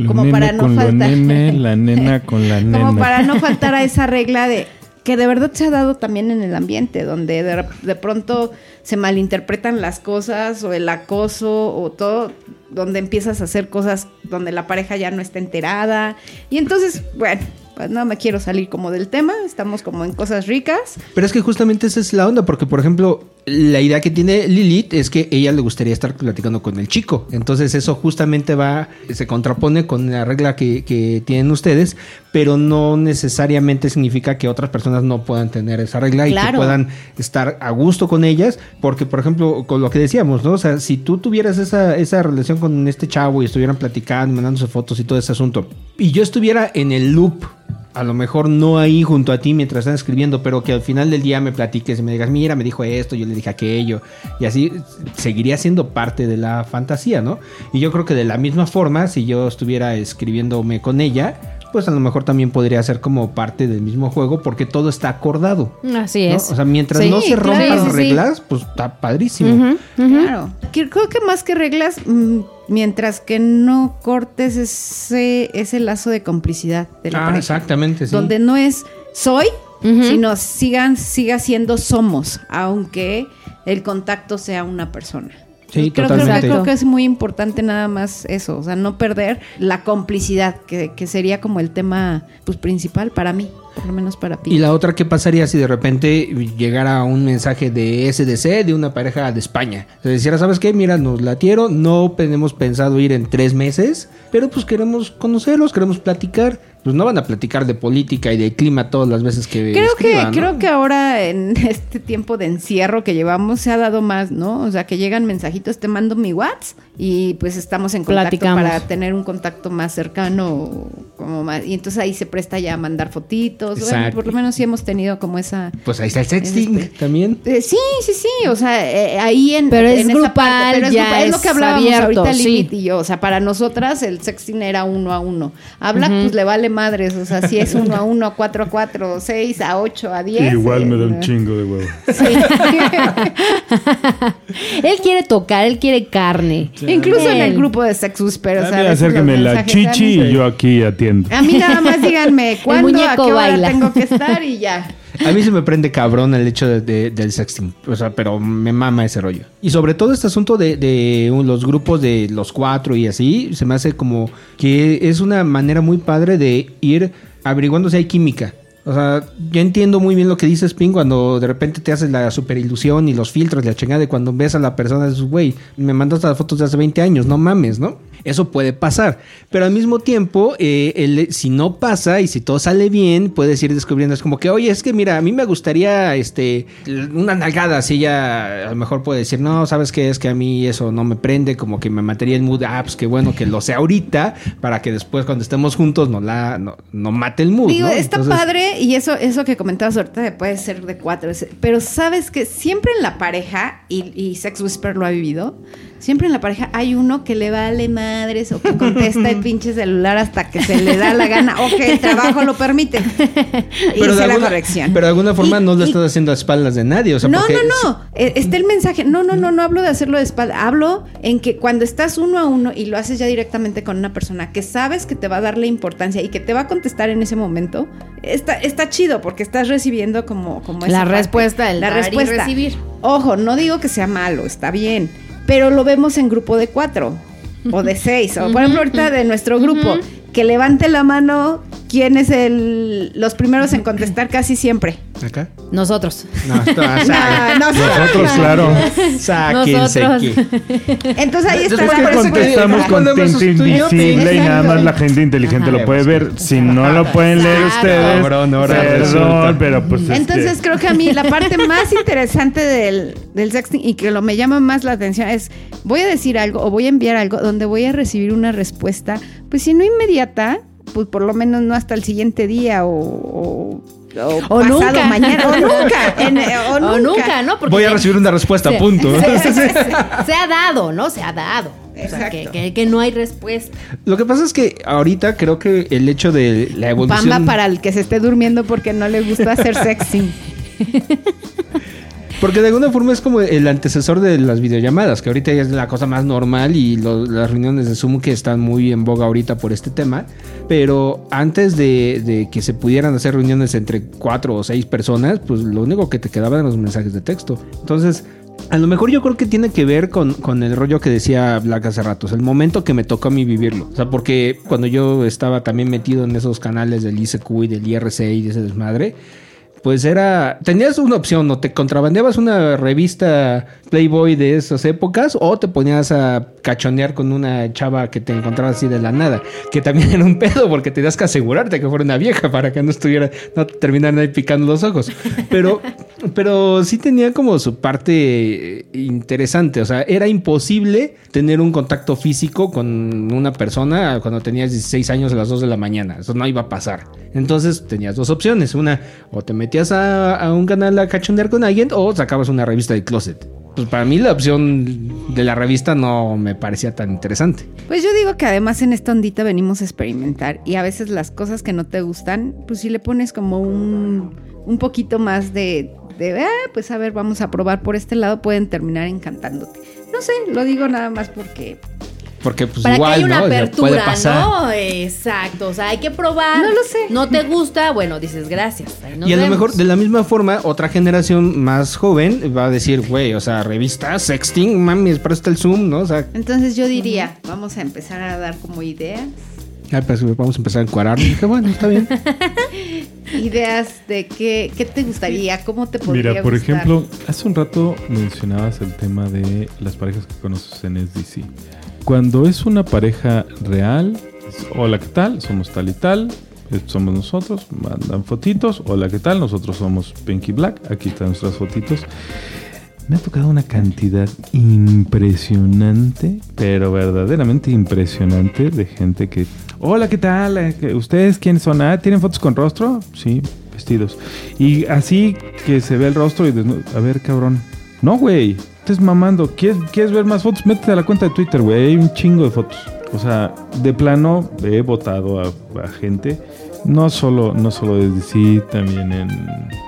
Speaker 1: Como para no
Speaker 4: con
Speaker 1: faltar.
Speaker 4: lo nene, la nena (laughs) con la nena.
Speaker 1: Como para no faltar a esa regla de que de verdad se ha dado también en el ambiente, donde de, pronto se malinterpretan las cosas o el acoso o todo, donde empiezas a hacer cosas donde la pareja ya no está enterada. Y entonces, bueno, no me quiero salir como del tema, estamos como en cosas ricas.
Speaker 3: Pero es que justamente esa es la onda, porque por ejemplo, la idea que tiene Lilith es que ella le gustaría estar platicando con el chico. Entonces eso justamente va, se contrapone con la regla que, que tienen ustedes, pero no necesariamente significa que otras personas no puedan tener esa regla y que puedan estar a gusto con ellas, porque por ejemplo, con lo que decíamos, ¿no? O sea, si tú tuvieras esa, esa relación con este chavo y estuvieran platicando, mandándose fotos y todo ese asunto, y yo estuviera en el loop a lo mejor no ahí junto a ti mientras están escribiendo, pero que al final del día me platiques y me digas, mira, me dijo esto, yo le dije aquello, y así seguiría siendo parte de la fantasía, ¿no? Y yo creo que de la misma forma, si yo estuviera escribiéndome con ella, pues a lo mejor también podría ser como parte del mismo juego, porque todo está acordado.
Speaker 2: Así
Speaker 3: ¿no?
Speaker 2: es.
Speaker 3: O sea, mientras
Speaker 2: Sí,
Speaker 3: no se
Speaker 2: claro.
Speaker 3: rompan
Speaker 2: Sí, sí.
Speaker 3: reglas, pues está padrísimo.
Speaker 1: Claro. Creo que más que reglas, mm, mientras que no cortes ese, ese lazo de complicidad de la
Speaker 3: Ah,
Speaker 1: pareja.
Speaker 3: exactamente, sí.
Speaker 1: Donde no es soy, sino sigan, siga siendo somos, aunque el contacto sea una persona.
Speaker 3: Sí,
Speaker 1: creo, creo que-
Speaker 3: totalmente.
Speaker 1: creo que es muy importante nada más eso, o sea, no perder la complicidad, que, que sería como el tema pues, principal para mí, por lo menos para ti.
Speaker 3: Y la otra, ¿qué pasaría si de repente llegara un mensaje de SDC de una pareja de España? Se dijera, ¿sabes qué? Mira, nos latieron, no tenemos pensado ir en tres meses, pero pues queremos conocerlos, queremos platicar. Pues no van a platicar de política y de clima todas las veces que
Speaker 1: Creo
Speaker 3: escriban,
Speaker 1: que,
Speaker 3: ¿no?
Speaker 1: creo que ahora en (laughs) este tiempo de encierro que llevamos se ha dado más, ¿no? O sea, que llegan mensajitos, te mando mi WhatsApp y pues estamos en contacto
Speaker 2: Platicamos.
Speaker 1: para tener un contacto más cercano, como más, y entonces ahí se presta ya a mandar fotitos. Bueno, por lo menos sí hemos tenido como esa.
Speaker 3: Pues ahí está el sexting
Speaker 1: Este-
Speaker 3: también.
Speaker 1: Eh, sí, sí, sí, o sea, eh, ahí en,
Speaker 2: Pero es
Speaker 1: en esa
Speaker 2: grupal,
Speaker 1: pero es,
Speaker 2: ya
Speaker 1: grupal, es lo que hablábamos
Speaker 2: abierto,
Speaker 1: ahorita
Speaker 2: sí.
Speaker 1: Lilith y yo, o sea, para nosotras el sexting era uno a uno. A Black
Speaker 2: Ujú.
Speaker 1: pues le vale madres, o sea, si es uno a uno, a cuatro a cuatro, seis a ocho, a diez.
Speaker 4: Igual me da un
Speaker 1: eh,
Speaker 4: chingo de huevo.
Speaker 1: Sí. (laughs)
Speaker 2: Él quiere tocar, él quiere carne.
Speaker 1: Incluso en el grupo de Sex Whisper, o sea,
Speaker 4: acérqueme la chichi y yo aquí atiendo.
Speaker 1: A mí nada más díganme (laughs) cuándo, a
Speaker 2: muñeco
Speaker 1: qué hora
Speaker 2: baila.
Speaker 1: tengo que estar (laughs) y ya.
Speaker 3: A mí se me prende cabrón el hecho de- de- del sexting. O sea, pero me mama ese rollo. Y sobre todo este asunto de, de un- los grupos de los cuatro y así, se me hace como que es una manera muy padre de ir averiguando si hay química. O sea, yo entiendo muy bien lo que dices, Pin, cuando de repente te haces la super ilusión y los filtros, la chingada de cuando ves a la persona, dices, güey, me mandaste las fotos de hace 20 años, no mames, ¿no? Eso puede pasar. Pero al mismo tiempo, eh, el- si no pasa y si todo sale bien, puedes ir descubriendo. Es como que, oye, es que mira, a mí me gustaría este una nalgada. Así ya a lo mejor puede decir, no, ¿sabes qué? Es que a mí eso no me prende, como que me mataría el mood. Ah, pues qué bueno que lo sé ahorita, para que después cuando estemos juntos no, la, no, no mate el mood.
Speaker 1: Digo,
Speaker 3: ¿no?
Speaker 1: está
Speaker 3: Entonces,
Speaker 1: padre y eso, eso que comentabas ahorita de puede ser de cuatro, pero sabes que siempre en la pareja, y Sex Whisper lo ha vivido, siempre en la pareja hay uno que le vale madres o que contesta el (laughs) pinche celular hasta que se le da la gana o que el trabajo lo permite. (laughs) y
Speaker 3: pero, de
Speaker 1: hice la
Speaker 3: alguna,
Speaker 1: corrección.
Speaker 3: pero de alguna forma
Speaker 1: Y-
Speaker 3: no lo
Speaker 1: y-
Speaker 3: estás haciendo a espaldas de nadie. O sea,
Speaker 1: no,
Speaker 3: porque
Speaker 1: no, no. Eh, Está el mensaje. No, no, no, no hablo de hacerlo de espalda. Hablo en que cuando estás uno a uno y lo haces ya directamente con una persona que sabes que te va a darle importancia y que te va a contestar en ese momento, está, está chido porque estás recibiendo como, como esa
Speaker 2: La
Speaker 1: parte.
Speaker 2: respuesta, el
Speaker 1: la
Speaker 2: dar y
Speaker 1: respuesta.
Speaker 2: recibir.
Speaker 1: Ojo, no digo que sea malo, está bien, pero lo vemos en grupo de cuatro o de seis. O por ejemplo, ahorita de nuestro grupo, que levante la mano quién es el, los primeros en contestar casi siempre.
Speaker 3: ¿Acá?
Speaker 2: Nosotros.
Speaker 3: No, está, (laughs)
Speaker 1: No, no,
Speaker 4: Nosotros, claro.
Speaker 3: Sáquense aquí.
Speaker 1: Entonces ahí está la
Speaker 3: que
Speaker 4: contestamos con tinta invisible y nada más la gente inteligente
Speaker 2: Ajá.
Speaker 4: lo puede ver. Si no lo pueden leer
Speaker 2: Claro.
Speaker 4: ustedes, perdón, pero pues es
Speaker 1: Entonces creo que a mí la parte más interesante del, del sexting y que lo me llama más la atención es voy a decir algo o voy a enviar algo donde voy a recibir una respuesta, pues si no inmediata, pues por lo menos no hasta el siguiente día o, o o,
Speaker 2: O
Speaker 1: pasado
Speaker 2: nunca.
Speaker 1: mañana o nunca, (laughs) en- o,
Speaker 2: O
Speaker 1: nunca.
Speaker 2: ¿no? Porque
Speaker 3: Voy a recibir una respuesta,
Speaker 2: se-
Speaker 3: punto.
Speaker 2: Se, (laughs) se- se ha dado, ¿no? Se ha dado. O sea, que- que no hay respuesta.
Speaker 3: Lo que pasa es que ahorita creo que el hecho de la evolución...
Speaker 1: Pamba para el que se esté durmiendo porque no le gusta hacer sexy. (laughs)
Speaker 3: Porque de alguna forma es como el antecesor de las videollamadas, que ahorita es la cosa más normal y lo- las reuniones de Zoom que están muy en boga ahorita por este tema. Pero antes de, que se pudieran hacer reuniones entre cuatro o seis personas, pues lo único que te quedaba eran los mensajes de texto. Entonces, a lo mejor yo creo que tiene que ver con, el rollo que decía Black hace ratos, el momento que me tocó a mí vivirlo. O sea, porque cuando yo estaba también metido en esos canales del ICQ y del IRC y de ese desmadre, pues era. Tenías una opción, o te contrabandeabas una revista Playboy de esas épocas, o te ponías a cachonear con una chava que te encontrabas así de la nada. Que también era un pedo, porque tenías que asegurarte que fuera una vieja para que no estuviera, no te terminaran ahí picando los ojos. Pero, (laughs) pero sí tenía como su parte eh, interesante. O sea, era imposible tener un contacto físico con una persona cuando tenías 16 años a las 2 de la mañana. Eso no iba a pasar. Entonces tenías dos opciones. Una, o te metías a, a un canal a cachondear con alguien o sacabas una revista de closet. Pues para mí la opción de la revista no me parecía tan interesante.
Speaker 1: Pues yo digo que además en esta ondita venimos a experimentar y a veces las cosas que no te gustan, pues si le pones como un, un poquito más de, de, ah, pues a ver, vamos a probar por este lado, pueden terminar encantándote. No sé, lo digo nada más porque...
Speaker 3: Porque pues
Speaker 2: Para
Speaker 3: igual,
Speaker 2: que haya una
Speaker 3: ¿no?
Speaker 2: Apertura,
Speaker 3: puede pasar.
Speaker 2: ¿no? Exacto. O sea, hay que probar.
Speaker 1: No lo sé.
Speaker 2: No te gusta, bueno, dices gracias.
Speaker 3: y a lo
Speaker 2: vemos.
Speaker 3: mejor, de la misma forma, otra generación más joven va a decir, güey, o sea, revista, sexting, mames, presta el Zoom, ¿no? O sea,
Speaker 1: Entonces yo diría, vamos a empezar a dar como ideas,
Speaker 3: ay, pues vamos a empezar a encuadrar. Dije, bueno, está bien. (laughs)
Speaker 1: ideas de qué, qué te gustaría, cómo te podría
Speaker 4: Mira, por
Speaker 1: gustar.
Speaker 4: ejemplo, hace un rato mencionabas el tema de las parejas que conoces en SDC. Cuando es una pareja real, hola, ¿qué tal? Somos tal y tal, estos somos nosotros, mandan fotitos, hola, ¿qué tal? Nosotros somos Pinky Black, aquí están nuestras fotitos. Me ha tocado una cantidad impresionante, pero verdaderamente impresionante de gente que... Hola, ¿qué tal? Eh, ¿Ustedes quiénes son? Ah, ¿tienen fotos con rostro? Sí, vestidos. Y así que se ve el rostro y. A ver, cabrón. No, güey. Estás mamando. ¿Quieres, ¿Quieres ver más fotos? Métete a la cuenta de Twitter, güey. Hay un chingo de fotos. O sea, de plano he votado a, a gente. No solo, no solo desde sí, también en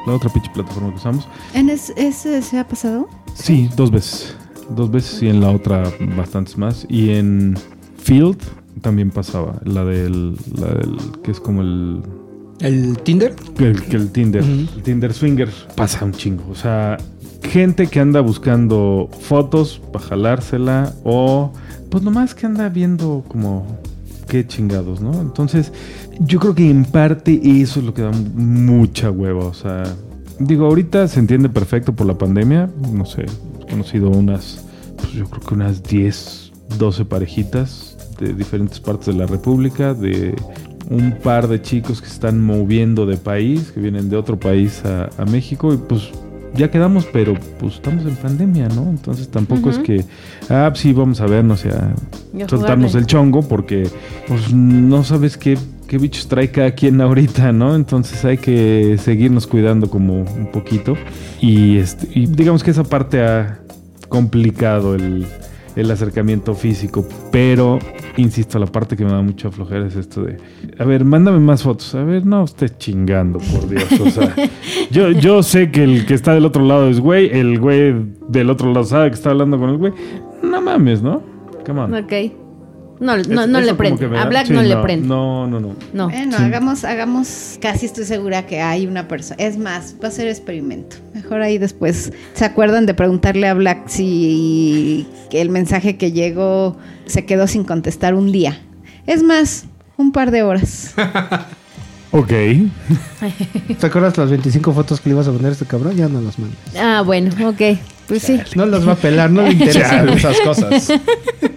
Speaker 4: la otra pinche plataforma que usamos.
Speaker 1: ¿En es- ese se ha pasado?
Speaker 4: Sí, dos veces. Dos veces y en la otra bastantes más. Y en Field también pasaba. La del, la del que es como el,
Speaker 3: ¿El Tinder?
Speaker 4: el, que el Tinder. El Tinder Swinger pasa un chingo. O sea, gente que anda buscando fotos para jalársela o pues nomás que anda viendo como qué chingados, ¿no? Entonces, yo creo que en parte eso es lo que da mucha hueva. O sea, digo, ahorita se entiende perfecto por la pandemia. No sé, he conocido unas, pues yo creo que unas 10, 12 parejitas de diferentes partes de la República, de un par de chicos que están moviendo de país, que vienen de otro país a México y pues ya quedamos, pero pues estamos en pandemia, ¿no? Entonces tampoco es que, ah, pues, sí, vamos a vernos y a
Speaker 2: Y a
Speaker 4: soltarnos el chongo porque pues no sabes qué, qué bichos trae cada quien ahorita, ¿no? Entonces hay que seguirnos cuidando como un poquito y, este, y digamos que esa parte ha complicado el, el acercamiento físico, pero insisto, la parte que me da mucha flojera es esto de, a ver, mándame más fotos, a ver, no estés chingando, por Dios, o sea, (laughs) yo, yo sé que el que está del otro lado es güey, el güey del otro lado sabe que está hablando con el güey, no mames, ¿no? Come on.
Speaker 2: Ok. No, no,
Speaker 4: Es-
Speaker 2: no le prende.
Speaker 4: me
Speaker 2: A
Speaker 4: da-
Speaker 2: Black
Speaker 4: sí,
Speaker 2: no le prende.
Speaker 4: No, no, no.
Speaker 2: No.
Speaker 1: Bueno,
Speaker 4: Sí.
Speaker 1: hagamos, hagamos, casi estoy segura que hay una persona. Es más, va a ser experimento. Mejor ahí después se acuerdan de preguntarle a Black si el mensaje que llegó se quedó sin contestar un día. Es más, un par de horas. (laughs)
Speaker 4: Ok. (laughs)
Speaker 3: ¿Te acuerdas las 25 fotos que le ibas a poner a este cabrón? Ya no las mandas.
Speaker 2: Ah, bueno, ok. Pues sí.
Speaker 3: No las va a pelar, no le interesan esas cosas. (laughs)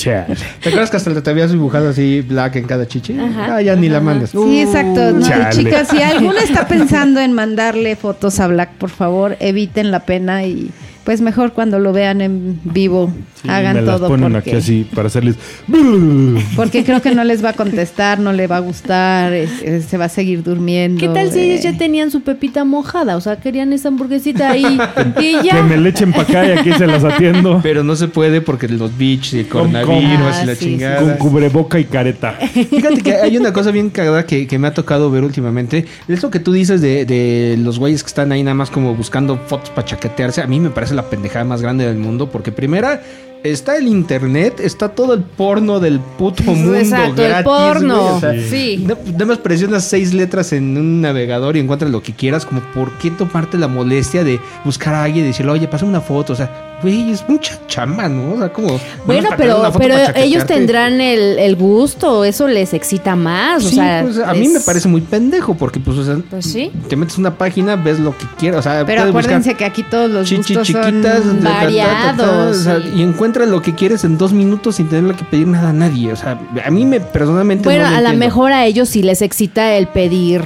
Speaker 4: Chale.
Speaker 3: ¿Te acuerdas que hasta te habías dibujado así black en cada chichi?
Speaker 2: Ajá.
Speaker 3: Ah, ya ni la mandas.
Speaker 1: Sí, exacto. No, chicas, si alguno está pensando en mandarle fotos a Black, por favor, eviten la pena y Pues mejor cuando lo vean en vivo,
Speaker 4: Sí,
Speaker 1: hagan
Speaker 4: me las
Speaker 1: todo
Speaker 4: ponen
Speaker 1: porque,
Speaker 4: aquí así para hacerles. (laughs)
Speaker 1: porque creo que no les va a contestar, no le va a gustar, es- es- se va a seguir durmiendo.
Speaker 2: ¿Qué tal si
Speaker 1: eh.
Speaker 2: ellos ya tenían su pepita mojada? O sea, querían esa hamburguesita ahí (laughs) y
Speaker 4: Que
Speaker 2: ya.
Speaker 4: me le echen para acá y aquí se las atiendo.
Speaker 3: Pero no se puede porque los bichos y el
Speaker 4: Con-
Speaker 3: coronavirus
Speaker 2: con-
Speaker 3: y la
Speaker 2: Ah, sí,
Speaker 3: chingada.
Speaker 4: Con cubreboca y careta.
Speaker 3: Fíjate que hay una cosa bien cagada que, que me ha tocado ver últimamente. Eso que tú dices de, de los güeyes que están ahí nada más como buscando fotos para chaquetearse, a mí me parece la pendejada más grande del mundo. Porque primera, está el internet, está todo el porno del puto mundo.
Speaker 2: Exacto, el
Speaker 3: gratis,
Speaker 2: porno.
Speaker 3: güey, o sea,
Speaker 2: Sí.
Speaker 3: na- Nada más presionas seis letras en un navegador y encuentras lo que quieras. Como, ¿por qué tomarte la molestia de buscar a alguien y decirle, oye, pasa una foto? O sea, güey, es mucha chamba, ¿no? O sea, como.
Speaker 2: Bueno, pero, pero ellos tendrán el, el gusto, eso les excita más. o
Speaker 3: Sí,
Speaker 2: sea,
Speaker 3: pues, a
Speaker 2: les-
Speaker 3: mí me parece muy pendejo porque pues, o sea,
Speaker 2: Pues sí.
Speaker 3: te metes una página, ves lo que quieras, o sea,
Speaker 1: Pero acuérdense que aquí todos los
Speaker 3: chichi
Speaker 1: gustos
Speaker 3: chiquitas,
Speaker 1: son
Speaker 3: ta, ta, ta, ta, ta,
Speaker 2: variados,
Speaker 3: o sea,
Speaker 2: sí.
Speaker 3: y encuentras lo que quieres en dos minutos sin tenerle que pedir nada a nadie, o sea, a mí me personalmente
Speaker 2: Bueno,
Speaker 3: no lo
Speaker 2: a lo mejor a ellos sí les excita el pedir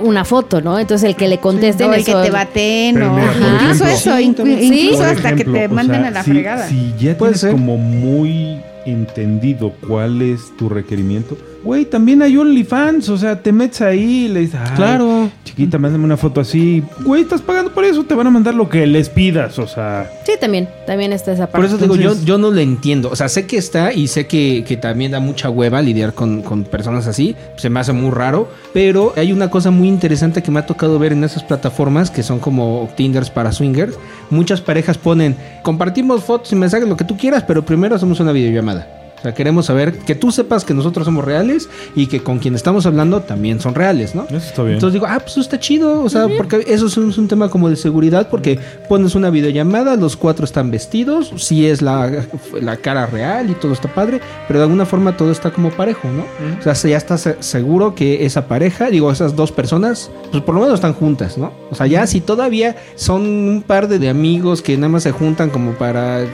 Speaker 2: una foto, ¿no? Entonces el que le contesten
Speaker 1: No, el que
Speaker 2: eso-
Speaker 1: te baten
Speaker 4: Pero
Speaker 1: o
Speaker 4: mira, por
Speaker 1: incluso eso, inclu- incluso hasta que te
Speaker 4: o
Speaker 1: manden
Speaker 4: sea,
Speaker 1: a la
Speaker 4: si-
Speaker 1: fregada.
Speaker 4: Si ya tienes
Speaker 3: ser.
Speaker 4: como muy entendido cuál es tu requerimiento, güey, también hay OnlyFans, o sea, te metes ahí y le dices, "Ay,
Speaker 3: Claro.
Speaker 4: chiquita, mándame una foto así, güey, estás pagando por eso, te van a mandar lo que les pidas, o sea,
Speaker 2: Sí, también, también está esa parte.
Speaker 3: Por eso digo, yo, yo no le entiendo. O sea, sé que está y sé que, que también da mucha hueva lidiar con, con personas así. Se me hace muy raro. Pero hay una cosa muy interesante que me ha tocado ver en esas plataformas que son como Tinders para swingers. Muchas parejas ponen, compartimos fotos y mensajes, lo que tú quieras, pero primero hacemos una videollamada. O sea, queremos saber que tú sepas que nosotros somos reales y que con quien estamos hablando también son reales, ¿no?
Speaker 4: eso está bien.
Speaker 3: Entonces digo, ah, pues eso está chido. O sea, porque eso es un, es un tema como de seguridad, porque pones una videollamada, los cuatro están vestidos, sí es la, la cara real y todo está padre, pero de alguna forma todo está como parejo, ¿no? O sea, ya estás se- seguro que esa pareja, digo, esas dos personas, pues por lo menos están juntas, ¿no? O sea, ya si todavía son un par de, de amigos que nada más se juntan como para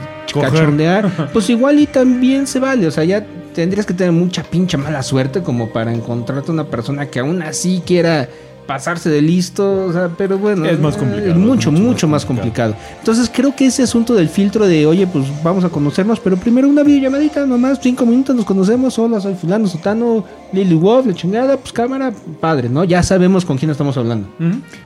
Speaker 3: Cachondear, pues igual y también se vale. O sea, ya tendrías que tener mucha pincha mala suerte como para encontrarte una persona que aún así quiera pasarse de listo, o sea, pero bueno,
Speaker 4: Es más complicado,
Speaker 3: es mucho,
Speaker 4: mucho
Speaker 3: mucho,
Speaker 4: más
Speaker 3: más complicado. Entonces creo que ese asunto del filtro de, oye, pues vamos a conocernos, pero primero una videollamadita, nomás cinco minutos nos conocemos, hola, soy fulano, sotano, Lily Wolf, la chingada, pues cámara, padre, ¿no? Ya sabemos con quién estamos hablando.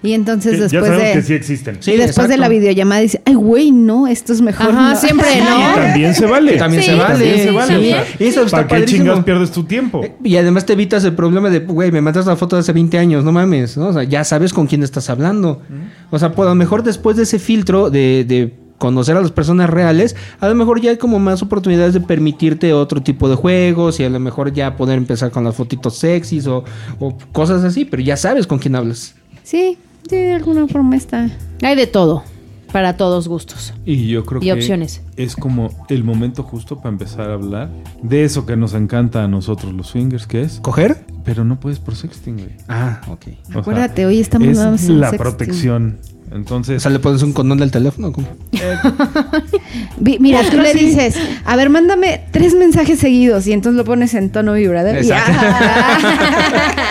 Speaker 1: Y entonces
Speaker 4: Que ya
Speaker 1: después
Speaker 4: sabemos
Speaker 1: de
Speaker 4: que sí existen.
Speaker 3: Sí,
Speaker 1: y después de la videollamada dice, ay güey, no, esto es mejor.
Speaker 2: Ajá,
Speaker 1: no".
Speaker 2: siempre, (laughs)
Speaker 4: Y
Speaker 2: ¿no?
Speaker 4: también se vale.
Speaker 3: También
Speaker 2: Sí,
Speaker 3: se vale.
Speaker 4: También se vale.
Speaker 3: sí.
Speaker 4: o sea,
Speaker 3: Eso está
Speaker 4: ¿Para qué chingas pierdes tu tiempo?
Speaker 3: Eh, Y además te evitas el problema de, güey, me mandas la foto de hace 20 años, no mames, ¿no? O sea, ya sabes con quién estás hablando. O sea, pues a lo mejor después de ese filtro de, de conocer a las personas reales, a lo mejor ya hay como más oportunidades de permitirte otro tipo de juegos y a lo mejor ya poder empezar con las fotitos sexys o, o cosas así, pero ya sabes con quién hablas.
Speaker 1: Sí, sí, de alguna forma está.
Speaker 2: Hay de todo, para todos gustos.
Speaker 4: Y yo creo
Speaker 2: Y
Speaker 4: que
Speaker 2: opciones.
Speaker 4: es como el momento justo para empezar a hablar de eso que nos encanta a nosotros los swingers, que es,
Speaker 3: ¿Coger?
Speaker 4: pero no puedes por sexting, güey.
Speaker 3: Ah, ok.
Speaker 4: O sea,
Speaker 1: Acuérdate, hoy estamos
Speaker 4: es
Speaker 1: en
Speaker 4: la
Speaker 1: sexting.
Speaker 4: protección.
Speaker 3: O
Speaker 4: Entonces,
Speaker 3: sea, le pones un condón del teléfono. (laughs)
Speaker 1: Mira, tú le dices, a ver, mándame tres mensajes seguidos y entonces lo pones en tono vibrador. y-
Speaker 3: Exacto. (laughs) (laughs)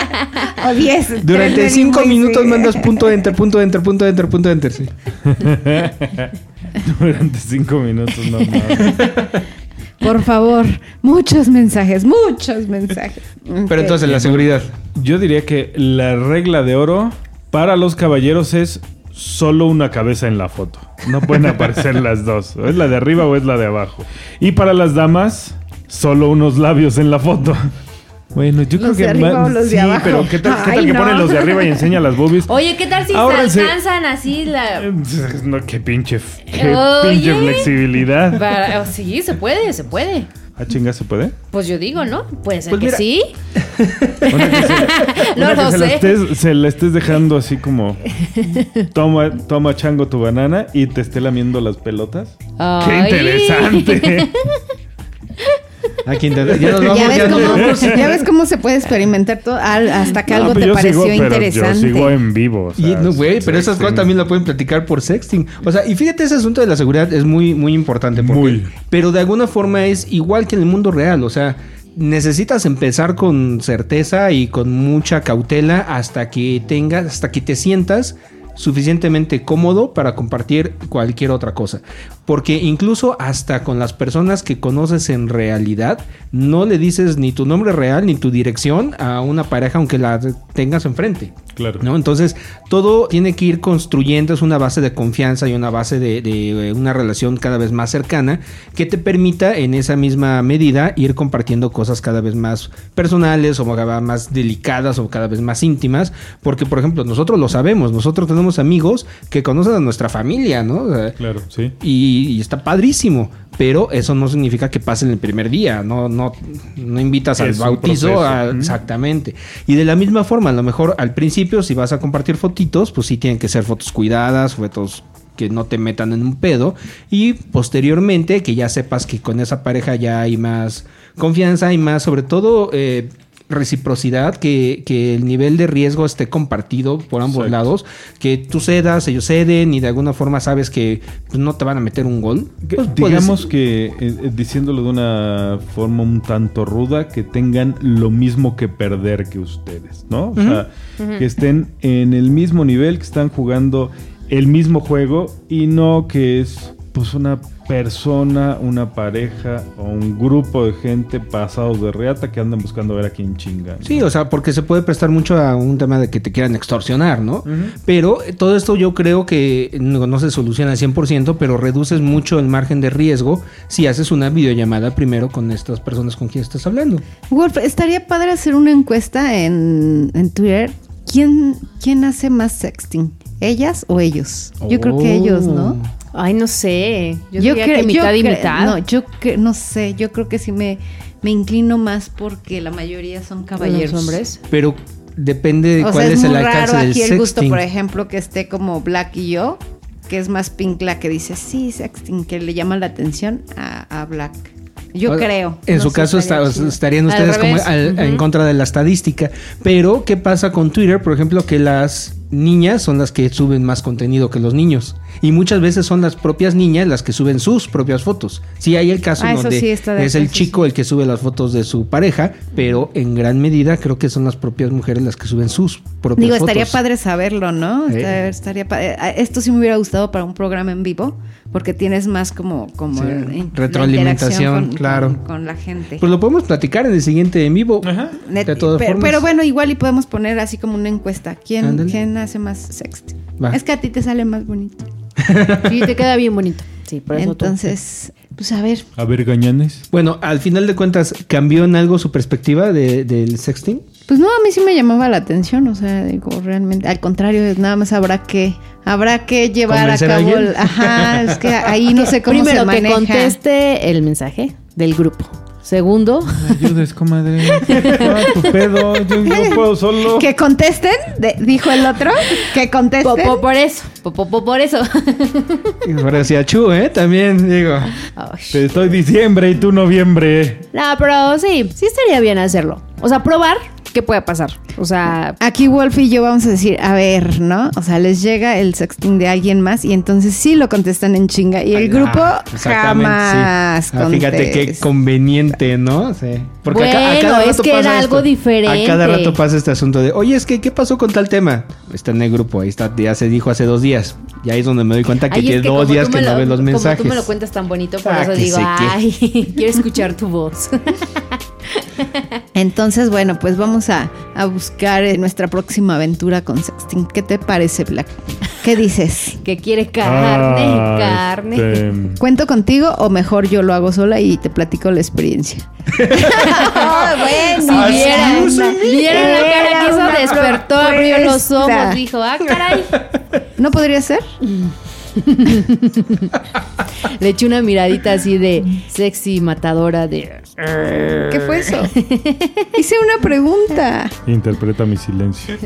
Speaker 1: o diez.
Speaker 3: Durante
Speaker 1: tres
Speaker 3: cinco
Speaker 1: very
Speaker 3: minutos
Speaker 1: sí.
Speaker 3: mandas punto enter, punto enter, punto enter, punto enter, sí. (laughs)
Speaker 4: durante cinco minutos no mames.
Speaker 1: Por favor, muchos mensajes, muchos mensajes.
Speaker 3: Pero entonces la seguridad.
Speaker 4: Yo diría que la regla de oro para los caballeros es solo una cabeza en la foto. No pueden aparecer (laughs) las dos. O es la de arriba o es la de abajo. Y para las damas, solo unos labios en la foto. Bueno, yo
Speaker 1: ¿Los
Speaker 4: creo que
Speaker 1: de arriba
Speaker 4: más-
Speaker 1: o los de
Speaker 4: sí,
Speaker 1: abajo?
Speaker 4: pero ¿qué tal, qué tal que ponen los de arriba y enseña las boobies?
Speaker 2: Oye, ¿qué tal si
Speaker 4: Ábranse.
Speaker 2: se alcanzan así la... (laughs)
Speaker 4: No, qué pinche, qué
Speaker 2: Oye.
Speaker 4: pinche flexibilidad.
Speaker 2: Para- oh, sí, se puede, se puede.
Speaker 4: Ah, chinga, ¿se puede?
Speaker 2: Pues yo digo, ¿no? Puede ser
Speaker 3: Pues
Speaker 2: que
Speaker 3: mira.
Speaker 2: sí. (laughs)
Speaker 4: Una que se, (laughs)
Speaker 2: No
Speaker 4: una que
Speaker 2: lo
Speaker 4: se La
Speaker 2: sé.
Speaker 4: estés, se la estés dejando así como toma, toma chango tu banana y te esté lamiendo las pelotas. ¡Qué
Speaker 2: Ay.
Speaker 4: interesante!
Speaker 3: Aquí intenta- (laughs) ya nos vamos,
Speaker 1: ¿Ya ves,
Speaker 3: ya
Speaker 1: cómo, ya ves cómo se puede experimentar todo al- hasta que
Speaker 4: No,
Speaker 1: algo
Speaker 4: pues
Speaker 1: te
Speaker 4: yo
Speaker 1: pareció
Speaker 4: sigo, pero
Speaker 1: interesante.
Speaker 4: Yo sigo en vivo. o sea,
Speaker 3: Y no, güey, pero esas cosas también la pueden platicar por sexting. O sea, y fíjate, ese asunto de la seguridad es muy, muy importante. porque-
Speaker 4: Muy.
Speaker 3: Pero de alguna forma es igual que en el mundo real. O sea, necesitas empezar con certeza y con mucha cautela hasta que tengas, hasta que te sientas suficientemente cómodo para compartir cualquier otra cosa. Porque incluso hasta con las personas que conoces en realidad, no le dices ni tu nombre real ni tu dirección a una pareja aunque la tengas enfrente.
Speaker 4: Claro.
Speaker 3: ¿no? Entonces, todo tiene que ir construyendo, es una base de confianza y una base de, de, eh, una relación cada vez más cercana que te permita en esa misma medida ir compartiendo cosas cada vez más personales o cada vez más delicadas o cada vez más íntimas, porque por ejemplo, nosotros lo sabemos, nosotros tenemos amigos que conocen a nuestra familia, ¿no? O sea,
Speaker 4: Claro, sí.
Speaker 3: y, y está padrísimo, pero eso no significa que pase en el primer día, no, no, no invitas al
Speaker 4: Es
Speaker 3: bautizo, a- exactamente. Y de la misma forma, a lo mejor al principio, si vas a compartir fotitos, pues sí tienen que ser fotos cuidadas, fotos que no te metan en un pedo y posteriormente que ya sepas que con esa pareja ya hay más confianza y más sobre todo eh, reciprocidad que, que el nivel de riesgo esté compartido por ambos
Speaker 4: Exacto.
Speaker 3: lados que tú cedas ellos ceden y de alguna forma sabes que pues, no te van a meter un gol pues, puedes-
Speaker 4: digamos que, eh, eh, diciéndolo de una forma un tanto ruda, que tengan lo mismo que perder que ustedes, ¿no? O sea, que estén en el mismo nivel, que están jugando el mismo juego y no que es pues una persona, una pareja o un grupo de gente pasados de reata que andan buscando ver a quién chingan.
Speaker 3: Sí, o sea, porque se puede prestar mucho a un tema de que te quieran extorsionar, ¿no? Pero eh, todo esto yo creo que no, no se soluciona al 100%, pero reduces mucho el margen de riesgo si haces una videollamada primero con estas personas con quien estás hablando.
Speaker 1: Wolf, estaría padre hacer una encuesta en, en Twitter. ¿Quién, ¿Quién hace más sexting? ¿Ellas o ellos? Yo creo que ellos, ¿no?
Speaker 2: Ay, no sé. Yo, diría
Speaker 1: cre-
Speaker 2: que mitad y
Speaker 1: cre-
Speaker 2: mitad.
Speaker 1: No, yo que, no sé, yo creo que sí me, me inclino más porque la mayoría son caballeros.
Speaker 2: Los hombres.
Speaker 3: Pero depende de
Speaker 1: O
Speaker 3: cuál
Speaker 1: sea, es,
Speaker 3: es el alcance
Speaker 1: raro
Speaker 3: del
Speaker 1: aquí el gusto,
Speaker 3: sexting.
Speaker 1: por ejemplo, que esté como Black y yo, que es más Pink la que dice sí, sexting, que le llama la atención a, a Black. Yo
Speaker 3: O-
Speaker 1: creo.
Speaker 3: En
Speaker 1: No
Speaker 3: su caso
Speaker 1: estaría
Speaker 3: está-
Speaker 1: chido.
Speaker 3: estarían
Speaker 2: Al
Speaker 3: ustedes como en contra de la estadística. Pero, ¿qué pasa con Twitter? Por ejemplo, que las niñas son las que suben más contenido que los niños. Y muchas veces son las propias niñas las que suben sus propias fotos. Sí hay el caso
Speaker 1: Ah,
Speaker 3: donde
Speaker 1: sí está de
Speaker 3: es el chico
Speaker 1: sí.
Speaker 3: el que sube las fotos de su pareja, pero en gran medida creo que son las propias mujeres las que suben sus propias
Speaker 1: Digo,
Speaker 3: fotos.
Speaker 1: estaría padre saberlo, ¿no?
Speaker 3: Sí.
Speaker 1: Estaría, padre. Ah, Esto sí me hubiera gustado para un programa en vivo, porque tienes más como, como
Speaker 3: Sí, retroalimentación,
Speaker 1: con-
Speaker 3: claro.
Speaker 1: Con, con la gente.
Speaker 3: Pues lo podemos platicar en el siguiente en vivo.
Speaker 4: Ajá.
Speaker 3: De todas
Speaker 1: pero,
Speaker 3: formas.
Speaker 1: pero bueno, igual y podemos poner así como una encuesta. ¿Quién. ¿quién hace más sexting?
Speaker 3: Va.
Speaker 1: Es que a ti te sale más bonito.
Speaker 2: Sí, te queda bien bonito. Sí, por eso tú.
Speaker 1: Entonces, pues a ver.
Speaker 4: A ver, gañanes.
Speaker 3: Bueno, al final de cuentas, ¿cambió en algo su perspectiva de- del sexting?
Speaker 1: Pues no, a mí sí me llamaba la atención, o sea, digo, realmente, al contrario, nada más habrá que, habrá que llevar a
Speaker 3: ¿Convencer a
Speaker 1: cabo,
Speaker 3: alguien?
Speaker 1: el- ajá, es que ahí no sé cómo (laughs)
Speaker 2: Primero
Speaker 1: se
Speaker 2: que
Speaker 1: maneja.
Speaker 2: conteste el mensaje del grupo. Segundo,
Speaker 4: Ayudes, comadre. Ah, tu pedo. Yo no puedo solo.
Speaker 1: Que contesten, de- dijo el otro, que contesten.
Speaker 2: po- por eso, po- po- po- por eso.
Speaker 3: Parecía Chu, ¿eh? También, digo.
Speaker 4: Te estoy diciembre y tú noviembre.
Speaker 2: No, pero sí, sí estaría bien hacerlo. O sea, probar qué puede pasar. O sea,
Speaker 1: Aquí Wolf y yo vamos a decir, a ver, ¿no? O sea, les llega el sexting de alguien más y entonces sí lo contestan en chinga y el grupo
Speaker 3: Ah,
Speaker 1: jamás
Speaker 3: sí. Ah, fíjate qué conveniente, ¿no? Sí.
Speaker 2: Bueno, es que era algo diferente.
Speaker 3: A cada rato pasa este asunto de, oye, es que, ¿qué pasó con tal tema? Está en el grupo, ahí está, ya se dijo hace dos días. Y ahí es donde me doy cuenta que tiene dos
Speaker 2: como
Speaker 3: días que no ves los
Speaker 2: como
Speaker 3: mensajes.
Speaker 2: tú me lo cuentas tan bonito, por
Speaker 3: Ah,
Speaker 2: eso digo, ay, (laughs) quiero escuchar tu voz. (laughs) (laughs)
Speaker 1: Entonces, bueno, pues vamos a, a buscar eh, nuestra próxima aventura con sexting. ¿Qué te parece, Black? ¿Qué dices? (laughs)
Speaker 2: que quiere carne,
Speaker 4: Ah,
Speaker 2: carne.
Speaker 4: este,
Speaker 1: ¿Cuento contigo o mejor yo lo hago sola y te platico la experiencia? (laughs)
Speaker 2: Si vieran, vieran la cara que hizo, despertó, abrió los ojos, dijo, ah, caray.
Speaker 1: ¿No podría ser? (laughs)
Speaker 2: Le eché una miradita así de sexy matadora de...
Speaker 1: ¿Qué fue eso? (laughs) Hice una pregunta.
Speaker 4: interpreta mi silencio. (laughs)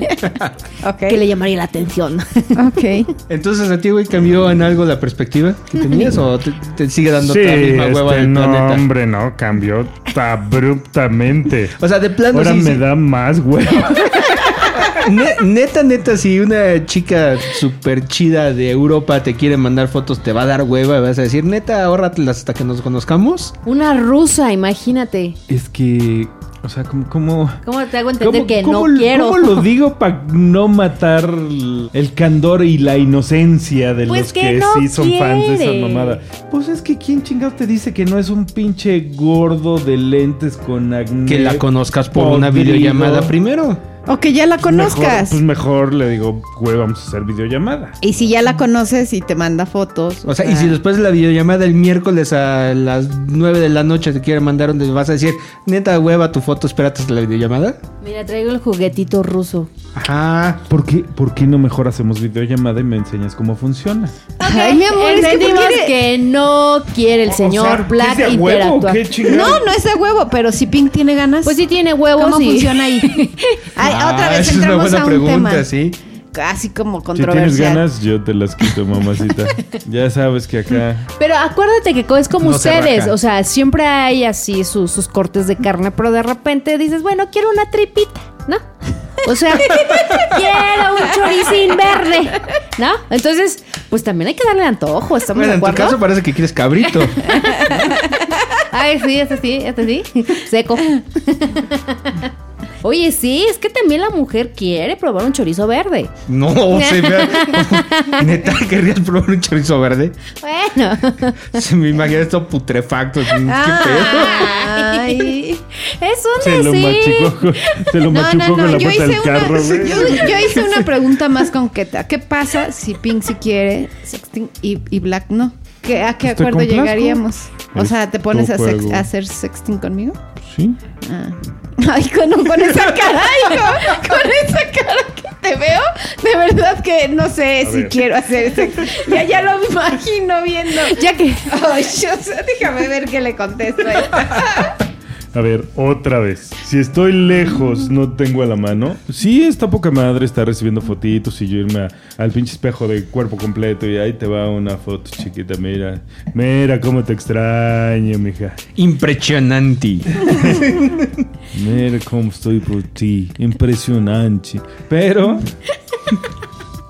Speaker 2: Que le llamaría la atención.
Speaker 1: Ok.
Speaker 3: Entonces, ¿a ti, güey, cambió en algo la perspectiva que tenías o te, te sigue dando
Speaker 4: Sí,
Speaker 3: la misma hueva
Speaker 4: este,
Speaker 3: del
Speaker 4: no,
Speaker 3: planeta?
Speaker 4: hombre, no, cambió abruptamente.
Speaker 3: O sea, de plano
Speaker 4: Ahora
Speaker 3: sí,
Speaker 4: me
Speaker 3: sí.
Speaker 4: da más hueva.
Speaker 3: Ne- neta, neta, si una chica súper chida de Europa te quiere mandar fotos, te va a dar hueva, vas a decir, neta, ahórratelas hasta que nos conozcamos.
Speaker 2: Una rusa, imagínate.
Speaker 4: Es que O sea, como... como
Speaker 2: ¿Cómo te hago entender
Speaker 4: ¿Cómo-
Speaker 2: que
Speaker 4: cómo-
Speaker 2: no quiero?
Speaker 4: ¿Cómo lo digo para no matar el candor y la inocencia de
Speaker 2: Pues
Speaker 4: los
Speaker 2: que
Speaker 4: que,
Speaker 2: no
Speaker 4: sí son fans de esa mamada? Pues es que ¿quién chingado te dice que no es un pinche gordo de lentes con acné?
Speaker 3: Que la conozcas por una videollamada primero.
Speaker 1: O que ya la
Speaker 4: Mejor-
Speaker 1: conozcas.
Speaker 4: pues mejor le digo, güey, vamos a hacer videollamada.
Speaker 1: Y si ya la conoces y te manda fotos.
Speaker 3: O sea, y si después de la videollamada el miércoles a las 9 de la noche te quiere mandar donde vas a decir, neta hueva tu foto, espérate hasta la videollamada.
Speaker 2: Mira, traigo el juguetito ruso.
Speaker 3: Ajá.
Speaker 4: ¿Por qué, ¿Por qué no mejor hacemos videollamada y me enseñas cómo funciona?
Speaker 1: Ay, mi amor, es que
Speaker 2: que no quiere el señor
Speaker 4: O sea, ¿qué
Speaker 2: Black
Speaker 4: es de huevo qué?
Speaker 1: No, no es de huevo, pero si Pink tiene ganas.
Speaker 2: Pues sí tiene huevos
Speaker 1: ¿Cómo funciona ahí? (laughs) Ay,
Speaker 3: Ah,
Speaker 1: otra vez
Speaker 3: esa es una
Speaker 1: entramos
Speaker 3: buena
Speaker 1: a un
Speaker 3: pregunta,
Speaker 1: tema
Speaker 3: sí.
Speaker 1: Casi como
Speaker 4: Si tienes
Speaker 1: controversial.
Speaker 4: ganas, yo te las quito, mamacita. (laughs) ya sabes que acá...
Speaker 2: Pero acuérdate que es como
Speaker 3: No
Speaker 2: ustedes, o sea, siempre hay así sus, sus cortes de carne, pero de repente dices, bueno, quiero una tripita, ¿no? O sea, (laughs) quiero un choricín verde, ¿no? Entonces, pues también hay que darle antojo, ¿estamos
Speaker 3: Bueno,
Speaker 2: de
Speaker 3: en tu
Speaker 2: acuerdo?
Speaker 3: caso parece que quieres cabrito. (laughs)
Speaker 2: Ay, sí, este sí, este sí. Seco. Oye, sí, es que también la mujer quiere probar un chorizo verde.
Speaker 3: No, se (laughs) ve. (laughs) Neta, ¿querrías probar un chorizo verde?
Speaker 2: Bueno.
Speaker 3: Se me imagina esto putrefacto. ¿Qué.
Speaker 1: Ay.
Speaker 2: Es un
Speaker 4: Se lo
Speaker 2: decir.
Speaker 4: machucó, con- se lo
Speaker 1: No,
Speaker 4: machucó
Speaker 1: no,
Speaker 4: con
Speaker 1: no.
Speaker 4: la
Speaker 1: Yo hice,
Speaker 4: del
Speaker 1: una,
Speaker 4: carro,
Speaker 1: yo, yo hice (laughs) una pregunta más concreta. ¿Qué pasa si Pink si quiere sexting y, y Black no? ¿Qué- ¿A qué acuerdo llegaríamos? O sea, ¿te pones a, sex- a hacer sexting conmigo?
Speaker 4: Sí.
Speaker 1: Ah. Ay, con, con (laughs) esa cara, ay, con, con esa cara que te veo, de verdad que no sé si
Speaker 4: ver.
Speaker 1: quiero hacer sexo. Ya, ya lo imagino viendo.
Speaker 2: Ya que.
Speaker 1: Ay, yo, déjame ver qué le contesto a esta.
Speaker 4: A ver, otra vez. Si estoy lejos, no tengo a la mano. Sí, está poca madre estar recibiendo fotitos y yo irme a- al pinche espejo de cuerpo completo y ahí te va una foto chiquita. Mira, mira cómo te extraño, mija.
Speaker 3: Impresionante. (laughs)
Speaker 4: Mira cómo estoy por ti. Impresionante. Pero,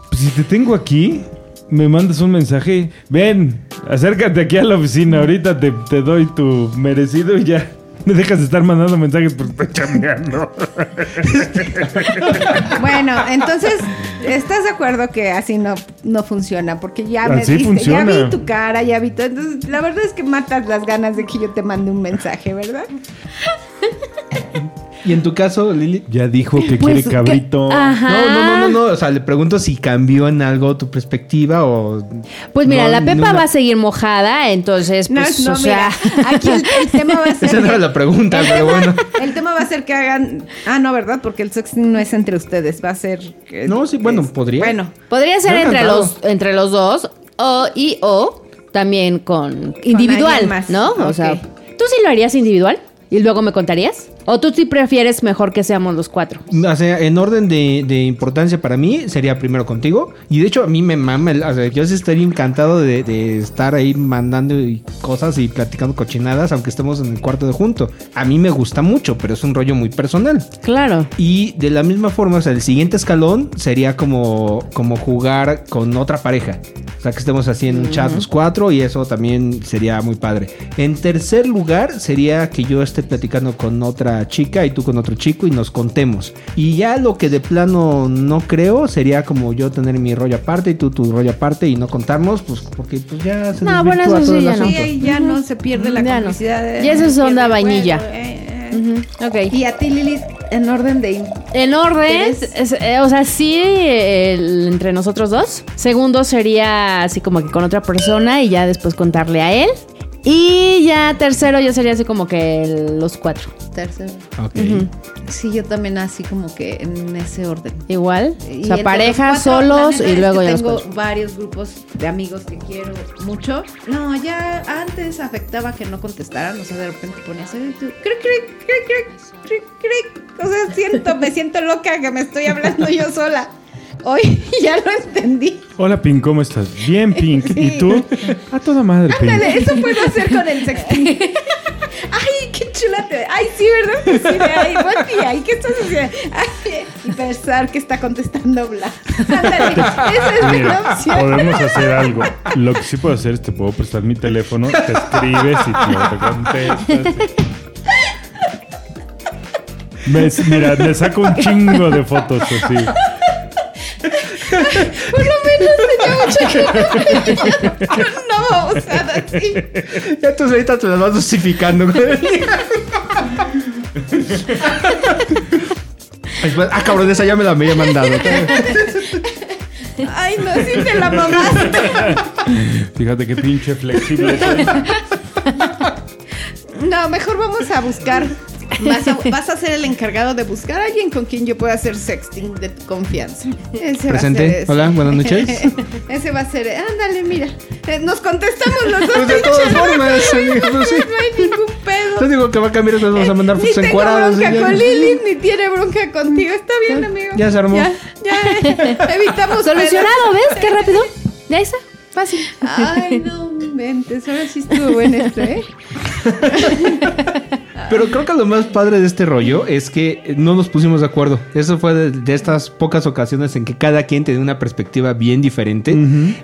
Speaker 4: pues, si te tengo aquí, me mandas un mensaje. Ven, acércate aquí a la oficina. Ahorita te, te doy tu merecido y ya. Me dejas de estar mandando mensajes porque estoy chambeando. (laughs)
Speaker 1: Bueno, entonces, ¿estás de acuerdo que así no, no funciona? Porque ya me
Speaker 4: Así
Speaker 1: diste,
Speaker 4: funciona.
Speaker 1: ya vi tu cara, ya vi todo. Entonces, la verdad es que matas las ganas de que yo te mande un mensaje, ¿verdad? (laughs)
Speaker 3: ¿Y en tu caso, Lili?
Speaker 4: Ya dijo que
Speaker 2: Pues,
Speaker 4: quiere cabrito.
Speaker 2: que- Ajá.
Speaker 3: No, no, no, no, no. O sea, le pregunto si cambió en algo tu perspectiva o.
Speaker 2: Pues mira,
Speaker 3: No,
Speaker 2: la Pepa va a seguir mojada, entonces,
Speaker 1: No,
Speaker 2: pues,
Speaker 1: no,
Speaker 2: o sea.
Speaker 1: mira, aquí el, el tema va a ser...
Speaker 3: Esa no era
Speaker 1: que-
Speaker 3: la pregunta, pero bueno.
Speaker 1: El tema va a ser que hagan... Ah, no, ¿verdad? Porque el sexting no es entre ustedes, va a ser... que-
Speaker 3: No, sí, bueno,
Speaker 1: es-
Speaker 3: podría.
Speaker 1: Bueno,
Speaker 2: Podría ser entre
Speaker 3: encantado.
Speaker 2: los, entre los dos, o, y o también con individual,
Speaker 1: más.
Speaker 2: ¿no? O sea, ¿tú sí lo harías individual? ¿Y luego me contarías? ¿O tú sí prefieres mejor que seamos los cuatro?
Speaker 3: O sea, en orden de, de importancia para mí, sería primero contigo. Y de hecho, a mí me mama. el- O sea, yo sí estaría encantado de, de estar ahí mandando cosas y platicando cochinadas, aunque estemos en el cuarto de junto. A mí me gusta mucho, pero es un rollo muy personal.
Speaker 2: Claro.
Speaker 3: Y de la misma forma, o sea, el siguiente escalón sería como, como jugar con otra pareja. O sea, que estemos así en un chat los cuatro y eso también sería muy padre. En tercer lugar, sería que yo esté platicando con otra chica y tú con otro chico y nos contemos. Y ya lo que de plano no creo sería como yo tener mi rollo aparte y tú tu rollo aparte y no contarnos, pues porque pues ya se
Speaker 2: No, bueno,
Speaker 3: desvirtúa
Speaker 2: eso
Speaker 3: todo
Speaker 2: sí,
Speaker 3: el
Speaker 2: ya no.
Speaker 3: asunto.
Speaker 1: sí, ahí ya no se pierde la
Speaker 2: Ya no.
Speaker 1: complicidad. de-
Speaker 2: Ya eso es onda vainilla.
Speaker 1: eh, eh.
Speaker 2: Ujú, Ok.
Speaker 1: Y a ti, Lilith, en orden de...
Speaker 2: En orden, es- eh, o sea, sí, el- entre nosotros dos. Segundo sería así como que con otra persona y ya después contarle a él. Y ya tercero ya sería así como que el- los cuatro.
Speaker 1: Tercero.
Speaker 3: Ok.
Speaker 2: Ujú.
Speaker 1: Sí, yo también así como que en ese orden.
Speaker 2: Igual.
Speaker 1: Y
Speaker 2: o sea,
Speaker 1: entre
Speaker 2: pareja,
Speaker 1: los cuatro,
Speaker 2: solos
Speaker 1: neta
Speaker 2: y
Speaker 1: es
Speaker 2: luego
Speaker 1: que
Speaker 2: ya los
Speaker 1: tengo
Speaker 2: cuatro.
Speaker 1: varios grupos de amigos que quiero mucho. No, ya antes afectaba que no contestaran, o sea, de repente ponías "Ay, tú, cric, cric, cric, cric, cric, cric". O sea, siento, me siento loca que me estoy hablando yo sola. Hoy (laughs) ya lo entendí.
Speaker 4: Hola, Pink, ¿cómo estás? Bien, Pink. ¿Y tú? A toda madre, Pink.
Speaker 1: Ándale, eso puedo hacer con el sexting. (laughs) Ay, qué chula te. Ay, sí, ¿verdad? que Sí, ay, buen día. ¿Y qué estás haciendo? Ay, y pensar que está contestando Bla. Ándale, esa es mi
Speaker 4: Mira,
Speaker 1: opción.
Speaker 4: podemos hacer algo. Lo que sí puedo hacer es te puedo prestar mi teléfono, te escribes y no te contestas. Me- mira, me saco un chingo de fotos así.
Speaker 1: Por lo menos tenía mucho que (laughs) no vamos a así.
Speaker 3: Ya tú ahorita te las vas dosificando. Después, ah, cabrón, esa ya me la había mandado.
Speaker 1: Ay, no, sí te la mamaste.
Speaker 4: Fíjate qué pinche flexible. soy.
Speaker 1: No, mejor vamos a buscar. Vas a, (laughs) vas a ser el encargado de buscar a alguien con quien yo pueda hacer sexting de tu confianza. Ese va a
Speaker 3: Presente.
Speaker 1: ser ese.
Speaker 3: Hola, buenas noches. (laughs)
Speaker 1: Ese va a ser. Ándale, mira. Eh, Nos contestamos los dos.
Speaker 3: Pues de todas formas, (laughs) amigo, pues sí.
Speaker 1: No hay ningún pedo.
Speaker 3: Te digo que va a cambiar, nos vamos a mandar
Speaker 1: Ni
Speaker 3: fotos
Speaker 1: tengo
Speaker 3: encuadradas.
Speaker 1: bronca
Speaker 3: y ya.
Speaker 1: con Lili, ni tiene bronca contigo. Está bien, amigo.
Speaker 3: ya se armó.
Speaker 1: Ya, ya, eh, evitamos
Speaker 2: Solucionado, ¿ves? Qué rápido. Ya está. Fácil.
Speaker 1: Ay, no mentes. Ahora sí estuvo bueno esto, ¿eh? (laughs)
Speaker 3: Pero creo que lo más padre de este rollo es que no nos pusimos de acuerdo. Eso fue de, de estas pocas ocasiones en que cada quien tenía una perspectiva bien diferente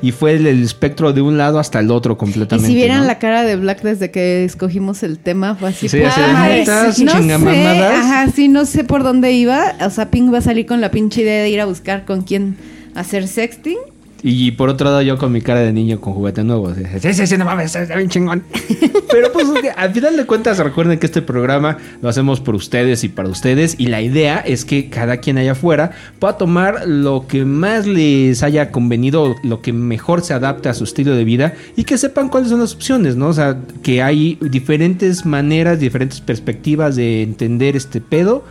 Speaker 3: y fue el, el espectro de un lado hasta el otro
Speaker 1: Y
Speaker 3: completamente.
Speaker 1: si vieran
Speaker 3: ¿no?
Speaker 1: la cara de Black desde que escogimos el tema, fue así.
Speaker 3: Sí,
Speaker 1: pues,
Speaker 3: así de,
Speaker 1: ay,
Speaker 3: "Netas,
Speaker 1: no sé,
Speaker 3: chingamamadas".
Speaker 1: ajá, sí, no sé por dónde iba. O sea, Pink va a salir con la pinche idea de ir a buscar con quién hacer sexting.
Speaker 3: Y por otro lado, yo con mi cara de niño con juguete nuevo. Sí, sí, sí, no mames, está bien chingón. (laughs) Pero pues, al final de cuentas, recuerden que este programa lo hacemos por ustedes y para ustedes. Y la idea es que cada quien allá afuera pueda tomar lo que más les haya convenido, lo que mejor se adapte a su estilo de vida y que sepan cuáles son las opciones, ¿no? O sea, que hay diferentes maneras, diferentes perspectivas de entender este pedo.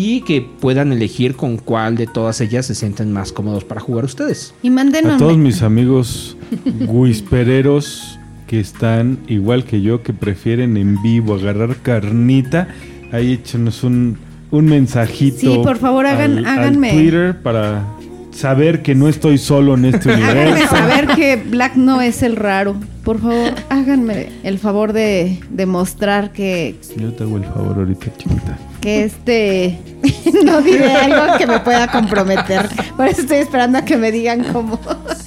Speaker 3: Y que puedan elegir con cuál de todas ellas se sienten más cómodos para jugar ustedes.
Speaker 1: Y mándenos.
Speaker 4: A todos mis amigos (laughs) whispereros que están igual que yo, que prefieren en vivo agarrar carnita, ahí échenos un, un mensajito.
Speaker 1: Sí, por favor, hagan-
Speaker 4: al-
Speaker 1: háganme.
Speaker 4: Al Twitter para saber que no estoy solo en este (laughs)
Speaker 1: Háganme
Speaker 4: universo.
Speaker 1: saber que Black no es el raro. Por favor, háganme el favor de demostrar que,
Speaker 4: Yo te hago el favor ahorita, chiquita.
Speaker 1: Que este (laughs) no diré algo que me pueda comprometer. Por eso estoy esperando a que me digan cómo.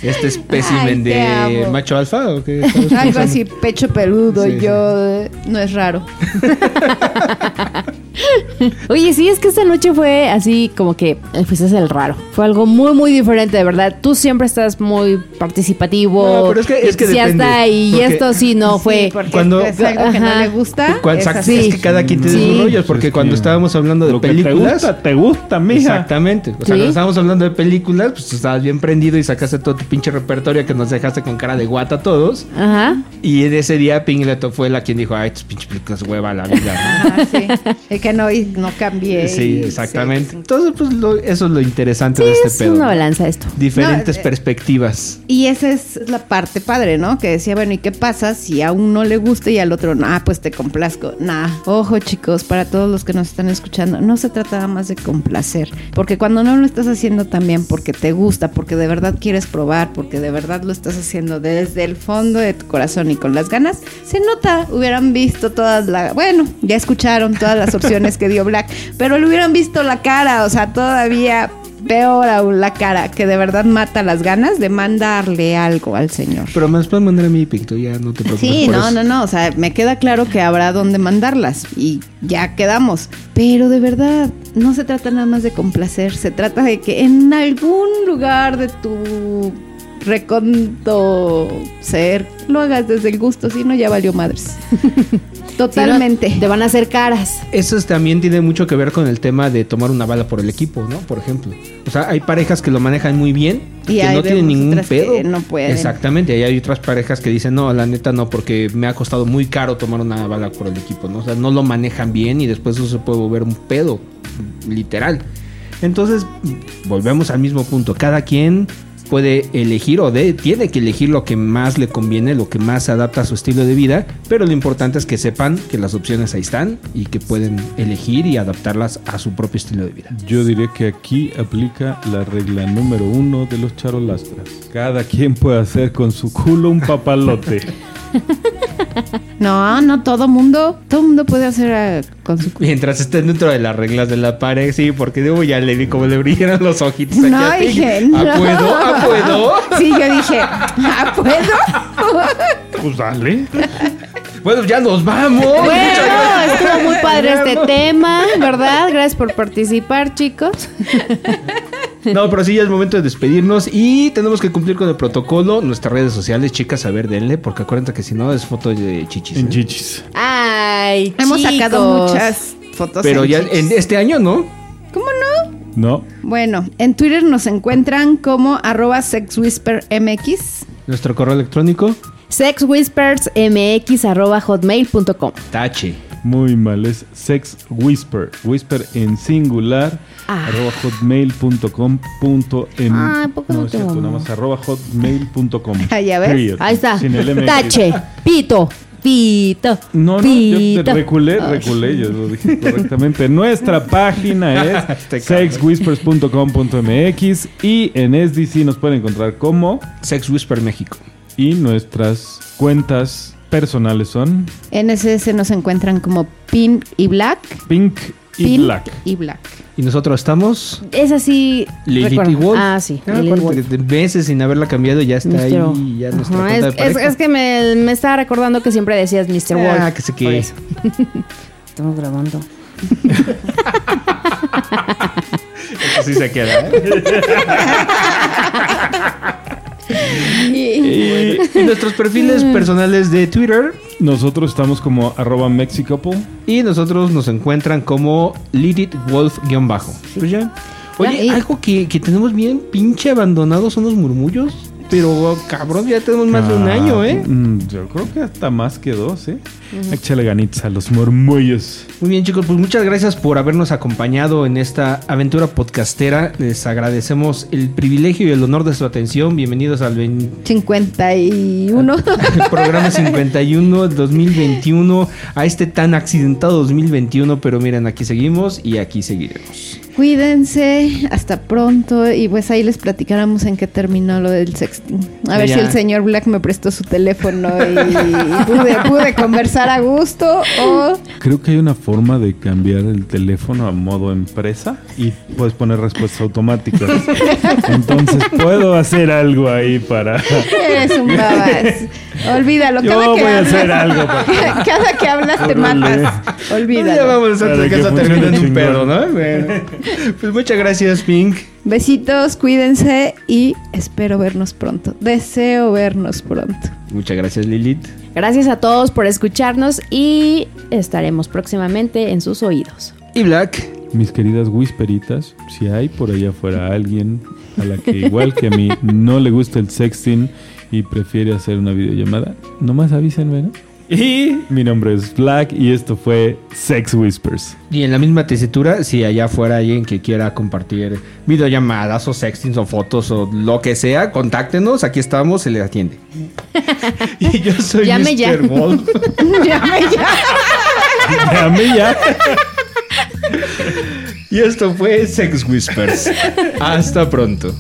Speaker 3: Este espécimen
Speaker 1: Ay,
Speaker 3: de macho alfa o qué? (laughs)
Speaker 1: Algo así, pecho peludo,
Speaker 3: Sí,
Speaker 1: yo eh, no es raro. (laughs) (laughs)
Speaker 2: Oye, sí, es que esta noche fue así como que eh, pues es el raro. Fue algo muy, muy diferente, de verdad. Tú siempre estás muy participativo.
Speaker 3: No, pero es que- es que depende,
Speaker 2: y
Speaker 3: porque-
Speaker 2: esto sí no fue.
Speaker 1: Sí, porque
Speaker 3: cuando-
Speaker 1: es algo que no
Speaker 2: Ajá.
Speaker 1: le gusta.
Speaker 3: Cuando-
Speaker 1: es
Speaker 3: exacto,
Speaker 1: así.
Speaker 3: es que cada quien tiene
Speaker 2: Sí.
Speaker 3: sus rollos, porque cuando estábamos hablando de
Speaker 4: Lo que
Speaker 3: películas.
Speaker 4: te gusta, te gusta, mija.
Speaker 3: Exactamente. O sea,
Speaker 2: Sí.
Speaker 3: cuando estábamos hablando de películas, pues tú estabas bien prendido y sacaste todo tu pinche repertorio que nos dejaste con cara de guata a todos.
Speaker 2: Ajá.
Speaker 3: Y en ese día Pingleto fue la quien dijo, ay, tus pinches películas hueva la vida.
Speaker 1: Ajá, (laughs) sí. Es que no, y no cambié.
Speaker 3: sí, exactamente.
Speaker 1: sí.
Speaker 3: Entonces, pues lo- eso es lo interesante
Speaker 2: Sí,
Speaker 3: de este
Speaker 2: es
Speaker 3: pedo.
Speaker 2: una
Speaker 3: ¿no?
Speaker 2: balanza esto.
Speaker 3: Diferentes
Speaker 1: No, eh,
Speaker 3: perspectivas.
Speaker 1: Y esa es la parte padre, ¿no? Que decía, bueno, ¿y qué pasa si a uno le gusta y al otro no? Ah, pues te complazco. Nah, ojo chicos, para todos los que nos están escuchando, no se trata nada más de complacer. Porque cuando no lo estás haciendo también porque te gusta, porque de verdad quieres probar, porque de verdad lo estás haciendo desde el fondo de tu corazón y con las ganas, se nota. Hubieran visto todas las... Bueno, ya escucharon todas las opciones (laughs) que dio Black, pero le hubieran visto la cara, o sea, todavía peor aún la cara, que de verdad mata las ganas de mandarle algo al señor.
Speaker 3: Pero me las puedes mandar a mí, Picto, ya no te preocupes.
Speaker 1: Sí,
Speaker 3: por
Speaker 1: no,
Speaker 3: eso.
Speaker 1: no, no, o sea, me queda claro que habrá dónde mandarlas y ya quedamos. Pero de verdad, no se trata nada más de complacer, se trata de que en algún lugar de tu reconto ser lo hagas desde el gusto, si no ya valió madres. (laughs) Totalmente.
Speaker 2: Si no, te van a hacer caras.
Speaker 3: Eso es- también tiene mucho que ver con el tema de tomar una bala por el equipo, ¿no? Por ejemplo. O sea, hay parejas que lo manejan muy bien
Speaker 1: Y
Speaker 3: que no tienen ningún
Speaker 1: que
Speaker 3: pedo.
Speaker 1: no pueden.
Speaker 3: Exactamente. Y hay otras parejas que dicen, no, la neta no, porque me ha costado muy caro tomar una bala por el equipo, ¿no? O sea, no lo manejan bien y después eso se puede volver un pedo, literal. Entonces, volvemos al mismo punto. Cada quien puede elegir o de, tiene que elegir lo que más le conviene, lo que más se adapta a su estilo de vida, pero lo importante es que sepan que las opciones ahí están y que pueden elegir y adaptarlas a su propio estilo de vida.
Speaker 4: Yo diré que aquí aplica la regla número uno de los charolastras. Cada quien puede hacer con su culo un papalote. (laughs) (laughs)
Speaker 1: No, no todo mundo, todo mundo puede hacer ah, con su
Speaker 3: Mientras estén dentro de las reglas de la pared, sí, porque digo, ya le vi como le brillaron los ojitos aquí
Speaker 1: No,
Speaker 3: a Pig.
Speaker 1: dije,
Speaker 3: ¿Ah,
Speaker 1: no.
Speaker 3: puedo? ¿Ah, puedo? (laughs)
Speaker 1: Sí, yo dije, ¿ah, puedo?
Speaker 4: Pues dale.
Speaker 3: Bueno, ya nos vamos.
Speaker 2: Bueno, estuvo muy padre este tema, ¿verdad? Gracias por participar, chicos. (laughs) (laughs)
Speaker 3: No, pero sí, ya es momento de despedirnos y tenemos que cumplir con el protocolo. Nuestras redes sociales, chicas, a ver, denle, porque acuérdate que si no es foto de chichis.
Speaker 4: En
Speaker 3: ¿eh?
Speaker 4: chichis.
Speaker 2: Ay,
Speaker 1: Hemos sacado muchas fotos.
Speaker 3: Pero
Speaker 1: en
Speaker 3: ya
Speaker 1: chichis.
Speaker 3: en este año, ¿no?
Speaker 1: ¿Cómo no?
Speaker 4: ¿No?
Speaker 1: Bueno, en Twitter nos encuentran como arroba sexwhispermx.
Speaker 3: Nuestro correo electrónico,
Speaker 2: sexwhispersmx.hotmail.com
Speaker 3: tache.
Speaker 4: Muy mal. Es Sex Whisper. Whisper en singular.
Speaker 2: Ah.
Speaker 4: Arroba hotmail.com. punto em-
Speaker 2: Ah, ¿a poco no
Speaker 4: no es cierto, nada más. Arroba hotmail.com.
Speaker 1: Ah, (laughs) ya ves.
Speaker 4: Period.
Speaker 2: Ahí está.
Speaker 4: Sin el.
Speaker 2: Tache, pito, pito.
Speaker 4: No, no, yo
Speaker 2: pito.
Speaker 4: te reculé, reculé, yo lo dije correctamente. Nuestra página (laughs) es sexwhispers.com.mx y en SDC nos pueden encontrar como
Speaker 3: Sex Whisper México.
Speaker 4: y nuestras cuentas personales son
Speaker 1: En SS nos encuentran como Pink y Black.
Speaker 4: Pink y
Speaker 1: Pink
Speaker 4: Black.
Speaker 1: y Black.
Speaker 3: Y nosotros estamos
Speaker 2: Es así.
Speaker 3: Lilith
Speaker 2: recuerdo.
Speaker 3: y Wolf.
Speaker 2: Ah, sí.
Speaker 3: Ah, que de meses sin haberla cambiado ya está
Speaker 2: Mr.
Speaker 3: ahí. Ya
Speaker 2: Ajá,
Speaker 3: cuenta
Speaker 2: es,
Speaker 3: de
Speaker 2: es- es que me, me estaba recordando que siempre decías Mr. Wolf.
Speaker 3: Ah, que sé que-
Speaker 2: eso. (laughs) Estamos grabando. (laughs)
Speaker 3: Así se queda. ¿eh? (laughs) (laughs)
Speaker 4: Y
Speaker 3: y (laughs) nuestros perfiles personales de Twitter.
Speaker 4: nosotros estamos como arroba Mexicouple.
Speaker 3: Y nosotros nos encuentran como Lilith Wolf-bajo. Pues ya. Oye,
Speaker 1: Ya, y-
Speaker 3: algo que, que tenemos bien pinche abandonados son los murmullos. Pero cabrón, ya tenemos más de un
Speaker 4: Ah,
Speaker 3: año, ¿eh?
Speaker 4: mm, Yo creo que hasta más que dos, ¿eh? Échale ganitas a los murmullos.
Speaker 3: Muy bien, chicos, pues muchas gracias por habernos acompañado en esta aventura podcastera. Les agradecemos el privilegio y el honor de su atención. Bienvenidos al 20
Speaker 1: 51. (laughs)
Speaker 3: programa 51 del 2021, a este tan accidentado 2021, pero miren, aquí seguimos y aquí seguiremos.
Speaker 1: Cuídense, hasta pronto y pues ahí les platicáramos en qué terminó lo del sexting. A ver
Speaker 3: Ya.
Speaker 1: si el señor Black me prestó su teléfono y, y pude, pude conversar a gusto o
Speaker 4: Creo que hay una forma de cambiar el teléfono a modo empresa y puedes poner respuestas automáticas. (laughs) Entonces puedo hacer algo ahí para...
Speaker 1: eres un babas. Olvídalo,
Speaker 4: Yo
Speaker 1: cada que
Speaker 4: voy a
Speaker 1: hablas,
Speaker 4: hacer algo (laughs) para-
Speaker 1: cada que hablas te matas.
Speaker 3: Ya
Speaker 1: Olvídalo.
Speaker 3: vamos a que
Speaker 4: que
Speaker 3: eso termine en un pedo, ¿no? Bueno. Pues muchas gracias, Pink.
Speaker 1: Besitos, cuídense y espero vernos pronto. Deseo vernos pronto.
Speaker 3: Muchas gracias, Lilith.
Speaker 2: Gracias a todos por escucharnos y estaremos próximamente en sus oídos.
Speaker 3: Y Black.
Speaker 4: Mis queridas whisperitas, si hay por allá afuera alguien a la que igual que a mí no le gusta el sexting y prefiere hacer una videollamada, nomás avísenme, ¿no? Y mi nombre es Black y esto fue Sex Whispers.
Speaker 3: Y en la misma tesitura, si allá fuera alguien que quiera compartir videollamadas o sextings o fotos o lo que sea, contáctenos, aquí estamos, se le atiende. (laughs) (laughs) y yo soy
Speaker 2: Llame
Speaker 3: Mr.
Speaker 2: ya.
Speaker 3: Wolf. (laughs)
Speaker 1: Llame ya.
Speaker 4: Mí ya.
Speaker 3: y esto fue Sex Whispers. Hasta pronto.